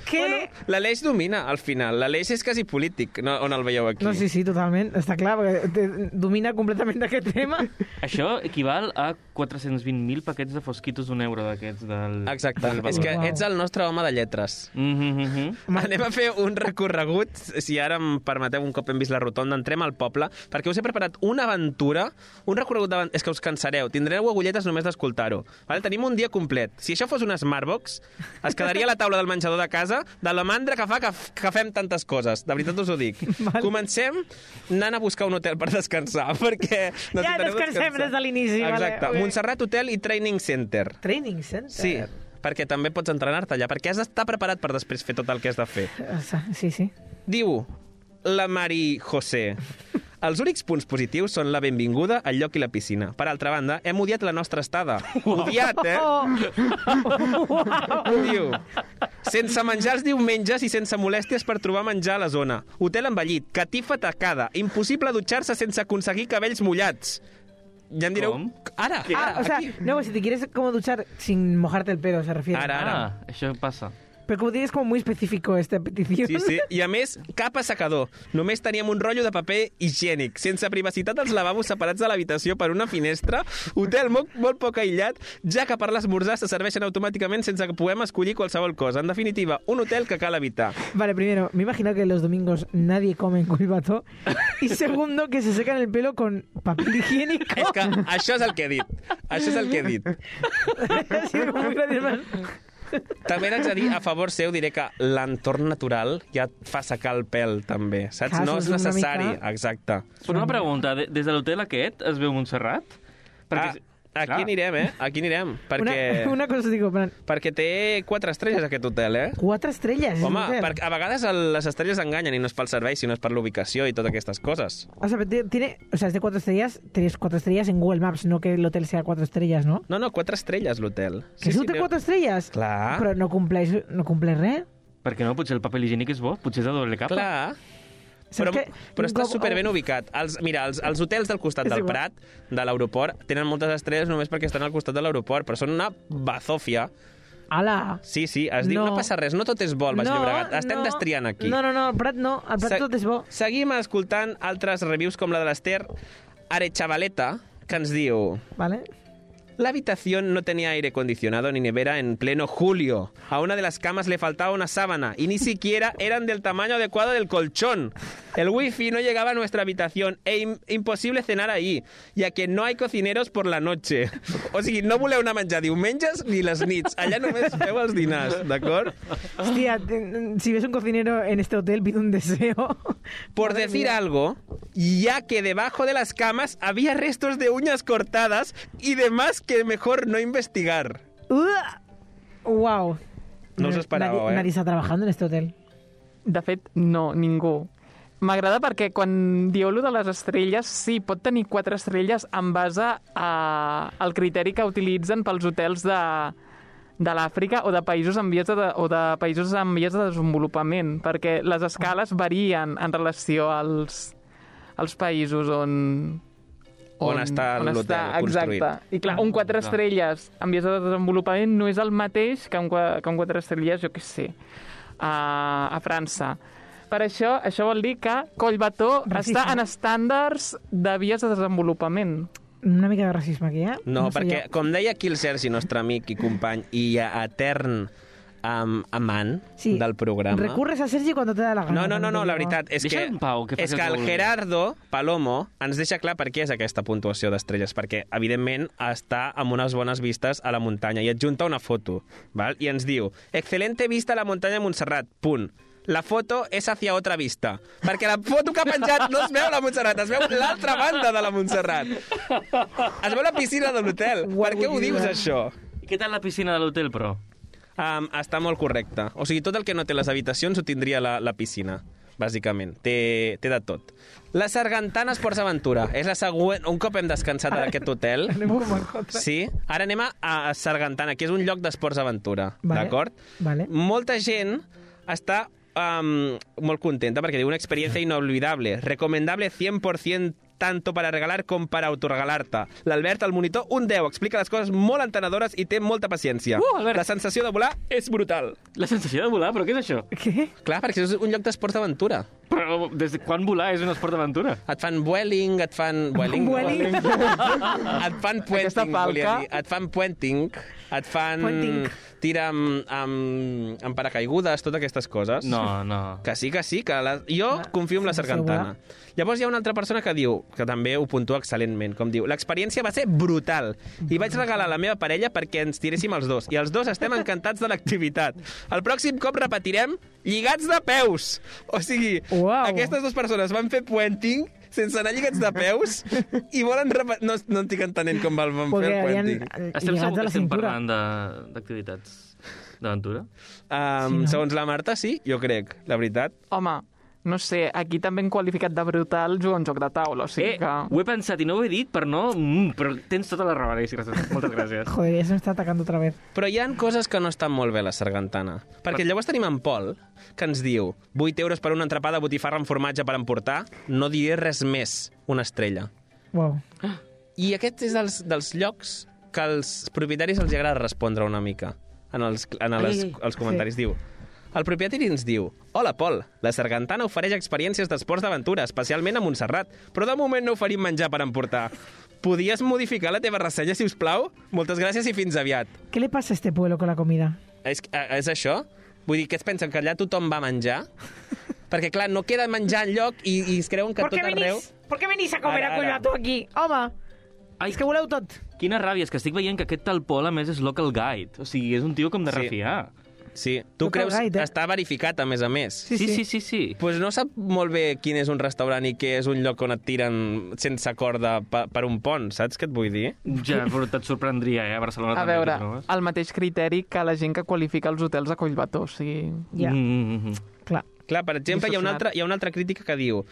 Què? L'Aleix domina, al final. L'Aleix és quasi polític, no, on el veieu aquí. No, sí, sí, totalment. Està clar, perquè te- domina completament d'aquest tema. Això equival a 420.000 paquets de fosquitos d'un euro d'aquests del... Exacte, del és que Wow. ets el nostre home de lletres. Mm -hmm. Anem a fer un recorregut, si ara em permeteu un cop hem vist la rotonda, entrem al poble, perquè us he preparat una aventura, un recorregut davant... És que us cansareu, tindreu agulletes només d'escoltar-ho. Vale? Tenim un dia complet. Si això fos una Smartbox, es quedaria a la taula del menjador de casa de la mandra que fa que, que fem tantes coses. De veritat us ho dic. Vale. Comencem anant a buscar un hotel per descansar, perquè... Ja descansem des de l'inici, vale, Exacte. ok. Montserrat Hotel i Training Center. Training center. Sí, perquè també pots entrenar-te allà, perquè has d'estar preparat per després fer tot el que has de fer. Sí, sí. Diu la Mari José. Els únics punts positius són la benvinguda, el lloc i la piscina. Per altra banda, hem odiat la nostra estada. Odiat, eh? Diu, sense menjar els diumenges i sense molèsties per trobar menjar a la zona. Hotel envellit, catifa tacada, impossible dutxar-se sense aconseguir cabells mullats. Ja em direu... Com? Ara, Ah, ara, o sea, aquí. no, si te quieres como duchar sin mojarte el pelo, se refiere. Ara, ara. Ah, això passa. Pero como tienes como muy específico esta petición. Sí, sí. I a més, cap assecador. Només teníem un rotllo de paper higiènic, sense privacitat als lavabos separats de l'habitació per una finestra, hotel molt, molt poc aïllat, ja que per l'esmorzar se serveixen automàticament sense que puguem escollir qualsevol cosa. En definitiva, un hotel que cal evitar. Vale, primero, me imagino que los domingos nadie come en Culbato. Y segundo, que se secan el pelo con papel higiénico. És que això és el que he dit. Això és el que he dit. Gracioso. També haig de dir, a favor seu, diré que l'entorn natural ja et fa secar el pèl, també. Saps? Clar, no és necessari. mica- Exacte. Però una pregunta, de- des de l'hotel aquest es veu Montserrat? Ah, aquí clar. anirem, eh? Aquí anirem. Perquè, Una, una cosa dic, plan, perquè té quatre estrelles, aquest hotel, eh? quatre estrelles. Home, hotel. perquè a vegades el, les estrelles enganyen i no és pel servei, sinó és per l'ubicació i totes aquestes coses. O sea, ti- tiene, o sea, es de cuatro estrellas, tienes cuatro estrellas en Google Maps, no que el hotel sea cuatro estrellas, ¿no? No, no, quatre estrelles l'hotel. Que sí, té quatre estrelles? Clar. Però no compleix, no compleix res. Perquè no, potser el paper higiènic és bo, potser és de doble capa. Clar. Però, que- però està com- super ben ubicat. Els, mira, els, els hotels del costat del. Prat, de l'aeroport, tenen moltes estrelles només perquè estan al costat de l'aeroport, però són una bazòfia. Ala! Sí, sí, es diu, No. no passa res, no tot és bo al Baix No, Llobregat. Estem no. destriant aquí. No, no, no, el Prat no, el Prat Se- tot és bo. Seguim escoltant altres reviews com la de l'Ester Arechavaleta, que ens diu... Vale. La habitación no tenía aire acondicionado ni nevera en pleno julio. A una de las camas le faltaba una sábana y ni siquiera eran del tamaño adecuado del colchón. El wifi no llegaba a nuestra habitación e im- imposible cenar ahí, ya que no hay cocineros por la noche. O sigui, no voleu anar a menjar diumenges ni les nits. Allà només feu els dinars, d'acord? Hostia, te- si ves un cocinero en este hotel, pide un deseo. Por Madre decir mía. algo, ya que debajo de las camas había restos de uñas cortadas y demás que mejor no investigar. Wow. No us ho esperàveu, nadie, eh? Nadie està trabajando en este hotel. De fet, no, ningú. M'agrada perquè quan dieu lo de les estrelles, sí, pot tenir quatre estrelles en base a, al criteri que utilitzen pels hotels de, de l'Àfrica o de països en vies de, de- o de països en vies de desenvolupament, perquè les escales varien en relació als, als països on, On està l'hotel construït. Exacte. I clar, un quatre Clar. estrelles en vies de desenvolupament no és el mateix que un, que un quatre estrelles, jo què sé, a, a França. Per això, això vol dir que Collbató Racista. està en estàndards de vies de desenvolupament. Una mica de racisme aquí, eh? No, sé perquè, jo. com deia aquí el Sergi, nostre amic i company, i etern um, amant Sí. del programa... Recurres a Sergi cuando te da la gana. No, no, no, no la veritat és que, pau, que és el que el vulgui. Gerardo Palomo ens deixa clar per què és aquesta puntuació d'estrelles, perquè, evidentment, està amb unes bones vistes a la muntanya i adjunta una foto, val? i ens diu excelente vista a la muntanya de Montserrat, punt. La foto és hacia otra vista, perquè la foto que ha penjat no es veu la Montserrat, es veu l'altra banda de la Montserrat. Es veu la piscina de l'hotel. Per què ho dius, això? I què tal la piscina de l'hotel, però? Um, està molt correcte. O sigui, tot el que no té les habitacions ho tindria la, la piscina, bàsicament. Té, té de tot. La Sargantana Esports Aventura. És la següent... Un cop hem descansat a aquest hotel... Anem. Sí, ara anem a, a Sargantana, que és un lloc d'esports aventura, Vale. d'acord? Vale. Molta gent està um, molt contenta perquè diu una experiencia inolvidable, recomendable 100% tanto para regalar com para autorregalar-te. L'Albert, al monitor, un 10, explica les coses molt entenedores i té molta paciència. Uh, Albert. La sensació de volar és brutal. La sensació de volar, però què és això? Què? Clar, perquè és un lloc d'esport d'aventura. Però des de quan volar és un esport d'aventura? Et fan vueling, et fan... Vueling? Vueling? et fan puenting, volia dir. Et fan puenting, et fan... Puenting. Tira amb, amb, amb paracaigudes, totes aquestes coses. No, no. Que sí, que sí, que la... jo confio en la sargantana. Llavors hi ha una altra persona que diu, que també ho puntua excel·lentment, com diu, l'experiència va ser brutal i vaig regalar a la meva parella perquè ens tiréssim els dos i els dos estem encantats de l'activitat. El pròxim cop repetirem lligats de peus. O sigui, Uau. aquestes dues persones van fer puenting sense anar lligats de peus i volen repetir... No, no estic entenent com el van fer el puenting. Estem lligats segur que la estem cintura. parlant de- d'activitats d'aventura? Um, Sí, no? Segons la Marta, sí, jo crec, la veritat. Home, no sé, aquí també han qualificat de brutal jugar un joc de taula, o sigui Eh, que... ho he pensat i no ho he dit per no... Mm, però tens tota la raó, Alexis. Gràcies. Moltes gràcies. Joder, ya se me está atacando otra vez. Però hi han coses que no estan molt bé a la sargantana. Perquè llavors tenim en Pol, que ens diu 8 euros per una entrepà de botifarra amb formatge per emportar, no diré res més, una estrella. Wow. I aquest és dels, dels llocs que als propietaris els agrada respondre una mica en els, en les, Ai, ai. els comentaris. Diu, el propietari ens diu Hola, Pol, la Sargantana ofereix experiències d'esports d'aventura, especialment a Montserrat, però de moment no oferim menjar per emportar. Podies modificar la teva ressenya, si us plau? Moltes gràcies i fins aviat. ¿Qué le pasa a este pueblo con la comida? És, eh, és això? Vull dir, que es pensen que allà tothom va menjar? Perquè, clar, no queda menjar enlloc i, i es creuen que ¿Por tot qué, arreu... venís, ¿Por qué venís a comer Ara, a ara. Collbató aquí? Home, Ai, és que voleu tot. Quina ràbia, és que estic veient que aquest tal Pol, a més, és local guide. O sigui, és un tio com de Sí. refiar. Sí, tu Local creus... eh? Està verificat, a més a més. Sí, sí. Sí, sí, sí. Pues no sap molt bé quin és un restaurant i què és un lloc on et tiren sense corda per, per un pont, saps què et vull dir? Ja, però et sorprendria, eh? A Barcelona A també veure, el mateix criteri que la gent que qualifica els hotels a Collbató, o sigui... Ja. Mm -hmm. Clar. Clar, per exemple, hi ha, una altra, hi ha una altra crítica que diu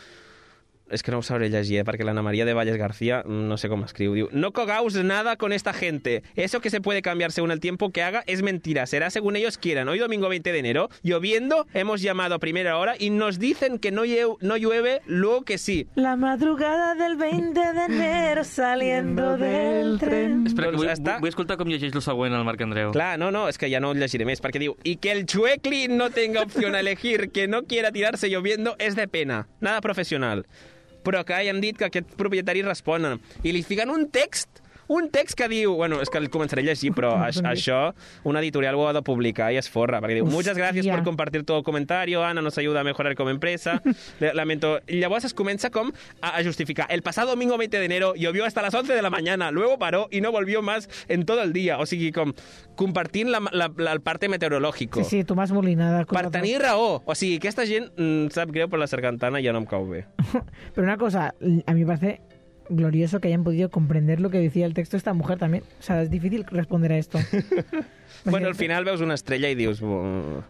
és que no ho sabré llegir, eh? perquè l'Anna Maria de Valles García, no sé com escriu, diu No cogaos nada con esta gente. Eso que se puede cambiar según el tiempo que haga es mentira. Será según ellos quieran. Hoy domingo 20 de enero, lloviendo, hemos llamado a primera hora y nos dicen que no, lle- no llueve, luego que sí. La madrugada del 20 de enero saliendo del tren. Espera, que vull, està- vull escoltar com llegeix el següent el Marc Andreu. Clar, no, no, és que ja no ho llegiré més, perquè diu y que el chuecli no tenga opción a elegir que no quiera tirarse lloviendo es de pena. Nada professional. Però que hayan dit que aquest propietari responen. I li fiquen un text un text que diu... Bueno, és que el començaré a llegir, però aix- això una editorial ho ha de publicar i es forra, perquè diu Muchas gracias por compartir todo comentario, Ana nos ayuda a mejorar como empresa. Lamento. I llavors es comença com a, a justificar. El pasado domingo 20 de enero llovió hasta las 11 de la mañana, luego paró y no volvió más en todo el día. O sigui, com compartint la, la, la, el parte meteorológico. Sí, sí, Tomàs Molina. Per tenir raó. O sigui, aquesta gent mm, sap greu, però la sargantana ja no em cau bé. Pero una cosa, a me parece glorioso que hayan podido comprender lo que decía el texto esta mujer también. O sea, es difícil responder a esto. Bueno, al final veus una estrella i dius... "Uh,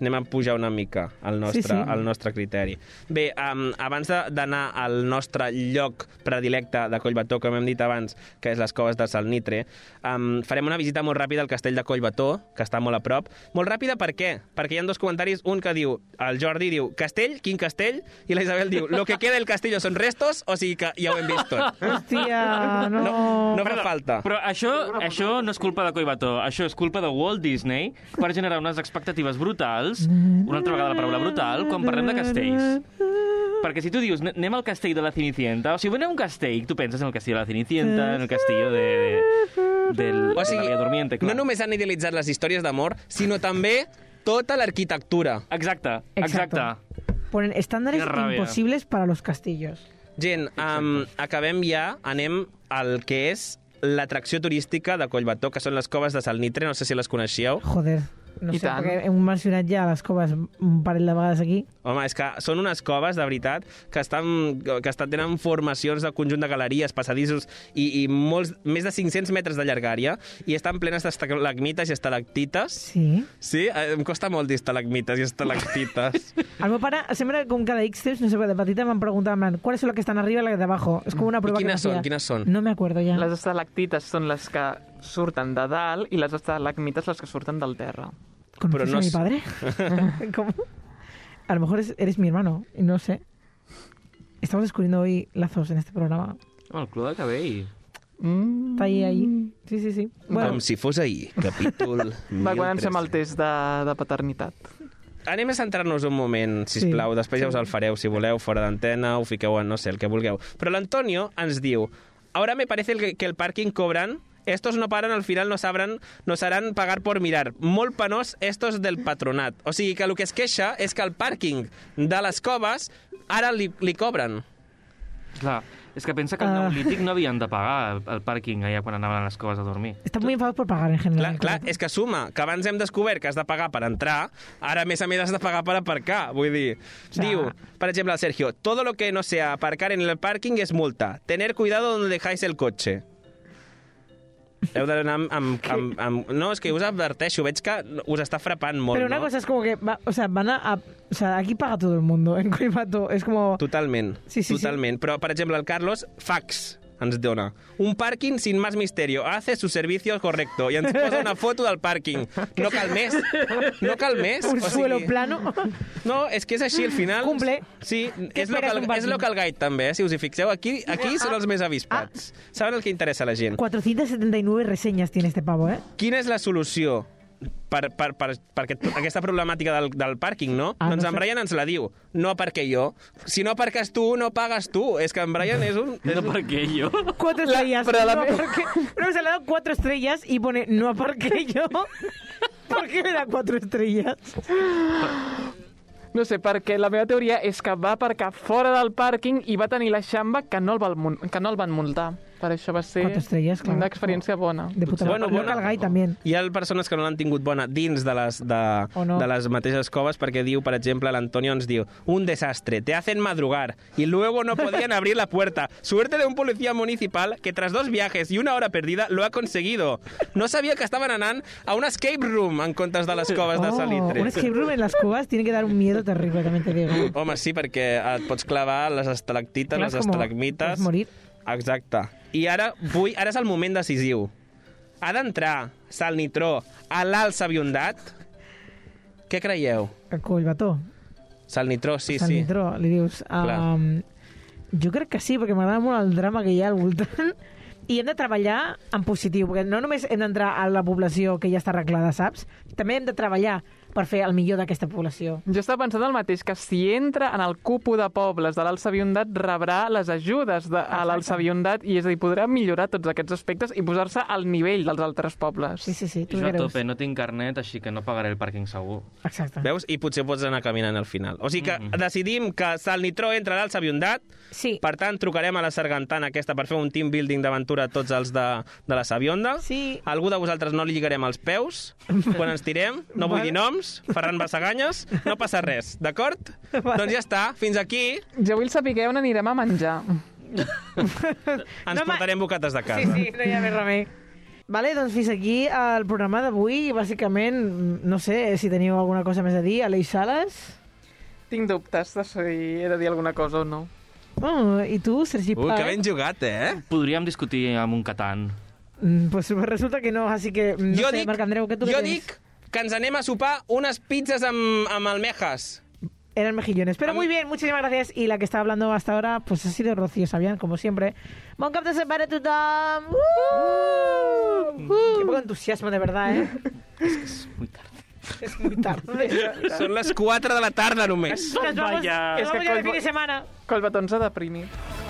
anem a pujar una mica al nostre, Sí, sí. al nostre criteri. Bé, um, abans de- d'anar al nostre lloc predilecte de Collbató, com hem dit abans, que és les coves de Salnitre, um, farem una visita molt ràpida al castell de Collbató, que està molt a prop. Molt ràpida per què? Perquè hi ha dos comentaris, un que diu, el Jordi diu, castell, quin castell? I la Isabel diu, lo que queda del castillo son restos, o sigui que ja ho hem vist tot. Hòstia, no... No, no fa falta. Però això, això no és culpa de Coibató, això és culpa de Walt Disney per generar unes expectatives brutals, una altra vegada la paraula brutal, quan parlem de castells. Perquè si tu dius, "Ne- anem al castell de la Cenicienta, o si anem a un castell, tu penses en el castillo de la Cenicienta, en el castillo de, de, del, O sigui, de la Dormiente, clar. no només han idealitzat les històries d'amor, sinó també tota l'arquitectura. Exacte, exacte. Ponen rabia. imposibles para los castillos. Gent, um, acabem ja, anem al que és l'atracció turística de Collbató, que són les coves de Salnitre, no sé si les coneixíeu. Joder, no I sé, tant. perquè hem mencionat ja les coves un parell de vegades aquí. Home, és que són unes coves, de veritat, que estan, que estan tenen formacions de conjunt de galeries, passadissos i, i molts, més de 500 metres de llargària i estan plenes d'estalagmites i estalactites. Sí. Sí? Eh, Em costa molt dir estalagmites i estalactites. El meu pare, sempre com cada X temps, no sé, de petita m'han preguntat, en plan, ¿cuáles son las que están arriba y las que de abajo? Es como una prueba quines que me són? Quines són? No me acuerdo ya. Les estalactites són les que surten de dalt i les estalagmites les que surten del terra. ¿Conoces no a mi es- padre? ¿Cómo? A lo mejor es- eres mi hermano, y no sé. Estamos descubriendo hoy lazos en este programa. Oh, el club de cabell. Está ahí, ahí. Sí, sí, sí. Bueno, Com si fos ahir, capítol Va, quan ens 1300. fem el test de, de paternitat. Anem a centrar-nos un moment, si plau. Sí. Després ja us el fareu, si voleu, fora d'antena, ho fiqueu en no sé, el que vulgueu. Però l'Antonio ens diu Ahora me parece el que, que el parking cobran Estos no paran, al final no sabrán, nos harán pagar por mirar. Molt penós, estos del patronat. O sigui que el que es queixa és que el pàrquing de les coves ara li, li cobren. Clar, és que pensa que al Ah. Neolític no havien de pagar el, el pàrquing allà quan anaven a les coves a dormir. están muy enfadados por pagar en general. Clar, clar, és que suma, que abans hem descobert que has de pagar per entrar, ara a més a més has de pagar per aparcar. Vull dir, diu, per exemple, el Sergio, todo lo que no sea aparcar en el parking es multa. Tener cuidado donde dejáis el coche. Heu d'anar amb, amb, amb, amb... No, és que us adverteixo, veig que us està frapant molt, Pero una no? cosa es como que, va- o sea, van a, a- O sea, aquí paga todo el mundo en Coimato. Es como... Totalment, Sí, sí, sí. totalment. Però, per exemple, el Carlos, fax, ens dona. Un pàrquing sin más misterio. Hace su servicio correcto. I ens posa una foto del pàrquing. No cal més. No cal més. Un O suelo sigui, plano. No, és que és així, al final... Cumple. Sí, és local, d'un pàrquing? és local guide, també, eh? si us hi fixeu. Aquí, aquí són els més avispats. Saben el que interessa a la gent. 479 reseñas tiene este pavo, ¿eh? Quina és la solució per, per, per, per aquest, aquesta problemàtica del, del pàrquing, no? Ah, doncs no en. Brian ens la diu. No perquè jo. Si no aparques tu, no pagues tu. És que en Brian és un... És No perquè jo. Cuatro estrellas. pero la no, porque, no, se le ha dado cuatro estrellas y pone no aparqué yo. ¿Por qué le da cuatro estrellas? No sé, perquè la meva teoria és que va aparcar fora del pàrquing i va tenir la xamba que no el, van, que no el van multar. Per això va ser estrelles, clar. una experiència bona. De puta bueno, bueno, el gai també. Hi ha persones que no l'han tingut bona dins de les, de, no? de les mateixes coves perquè diu, per exemple, l'Antonio ens diu un desastre, te hacen madrugar y luego no podían abrir la puerta. Suerte de un policía municipal que tras dos viajes y una hora perdida lo ha conseguido. No sabía que estaven anant a un escape room en comptes de les coves de Salitre. Oh, un escape room en las cubas tiene que dar un miedo terrible, también te digo. Home, sí, perquè et pots clavar les estalactites, Clar, les estalagmites... pots morir. Exacte. I ara vull, ara és el moment decisiu. Ha d'entrar Sal Nitró a l'Alça Biondat? Què creieu? El collbató. Sal Nitró, sí, San sí. Nitró, li dius. Clar. Um, jo crec que sí, perquè m'agrada molt el drama que hi ha al voltant. I hem de treballar en positiu, perquè no només hem d'entrar a la població que ja està arreglada, saps? També hem de treballar per fer el millor d'aquesta població. Jo estava pensant el mateix, que si entra en el cupo de pobles de l'Alça Biondat, rebrà les ajudes de, a l'Alça Biondat i és a dir, podrà millorar tots aquests aspectes i posar-se al nivell dels altres pobles. Sí, sí, sí. Jo a tope, no tinc carnet, així que no pagaré el pàrquing segur. Exacte. Veus? I potser pots anar caminant al final. O sigui que mm -hmm. decidim que Sal Nitró entra a l'Alça Biondat. Sí. Per tant, trucarem a la Sargantana aquesta per fer un team building d'aventura a tots els de, de la Sabionda. Sí. Algú de vosaltres no li lligarem els peus quan ens tirem. No vull dir noms. Ferran Bassaganyes. No passa res, d'acord? Doncs ja està. Fins aquí. Jo vull saber on anirem a menjar. Ens portarem bocates de casa. Sí, sí, no hi ha més remei. Vale, doncs fins aquí el programa d'avui. Bàsicament, no sé si teniu alguna cosa més a dir. Aleix Sales? Tinc dubtes de si he de dir alguna cosa o no. Oh, I tu, Sergi Ui, Paz? que ben jugat, eh? Podríem discutir amb un Catan. Mm, pues resulta que no, així que... mm, No jo sé, dic, Marc Andreu, què tu jo dic que ens anem a sopar unes pizzas amb, amb almejas. Eran mejillones. Pero muy bien, muchísimas gracias. Y la que está hablando hasta ahora, pues ha sido Rocío Sabián, como siempre. Bon cap de setmana a tothom! Uh! Qué poco entusiasmo, de verdad, ¿eh? És muy tarde. Es muy tarde. Són les 4 de la tarda només. Nos vamos, Vaya. nos És que vamos ya de fin de semana. Colbatón s'ha deprimit.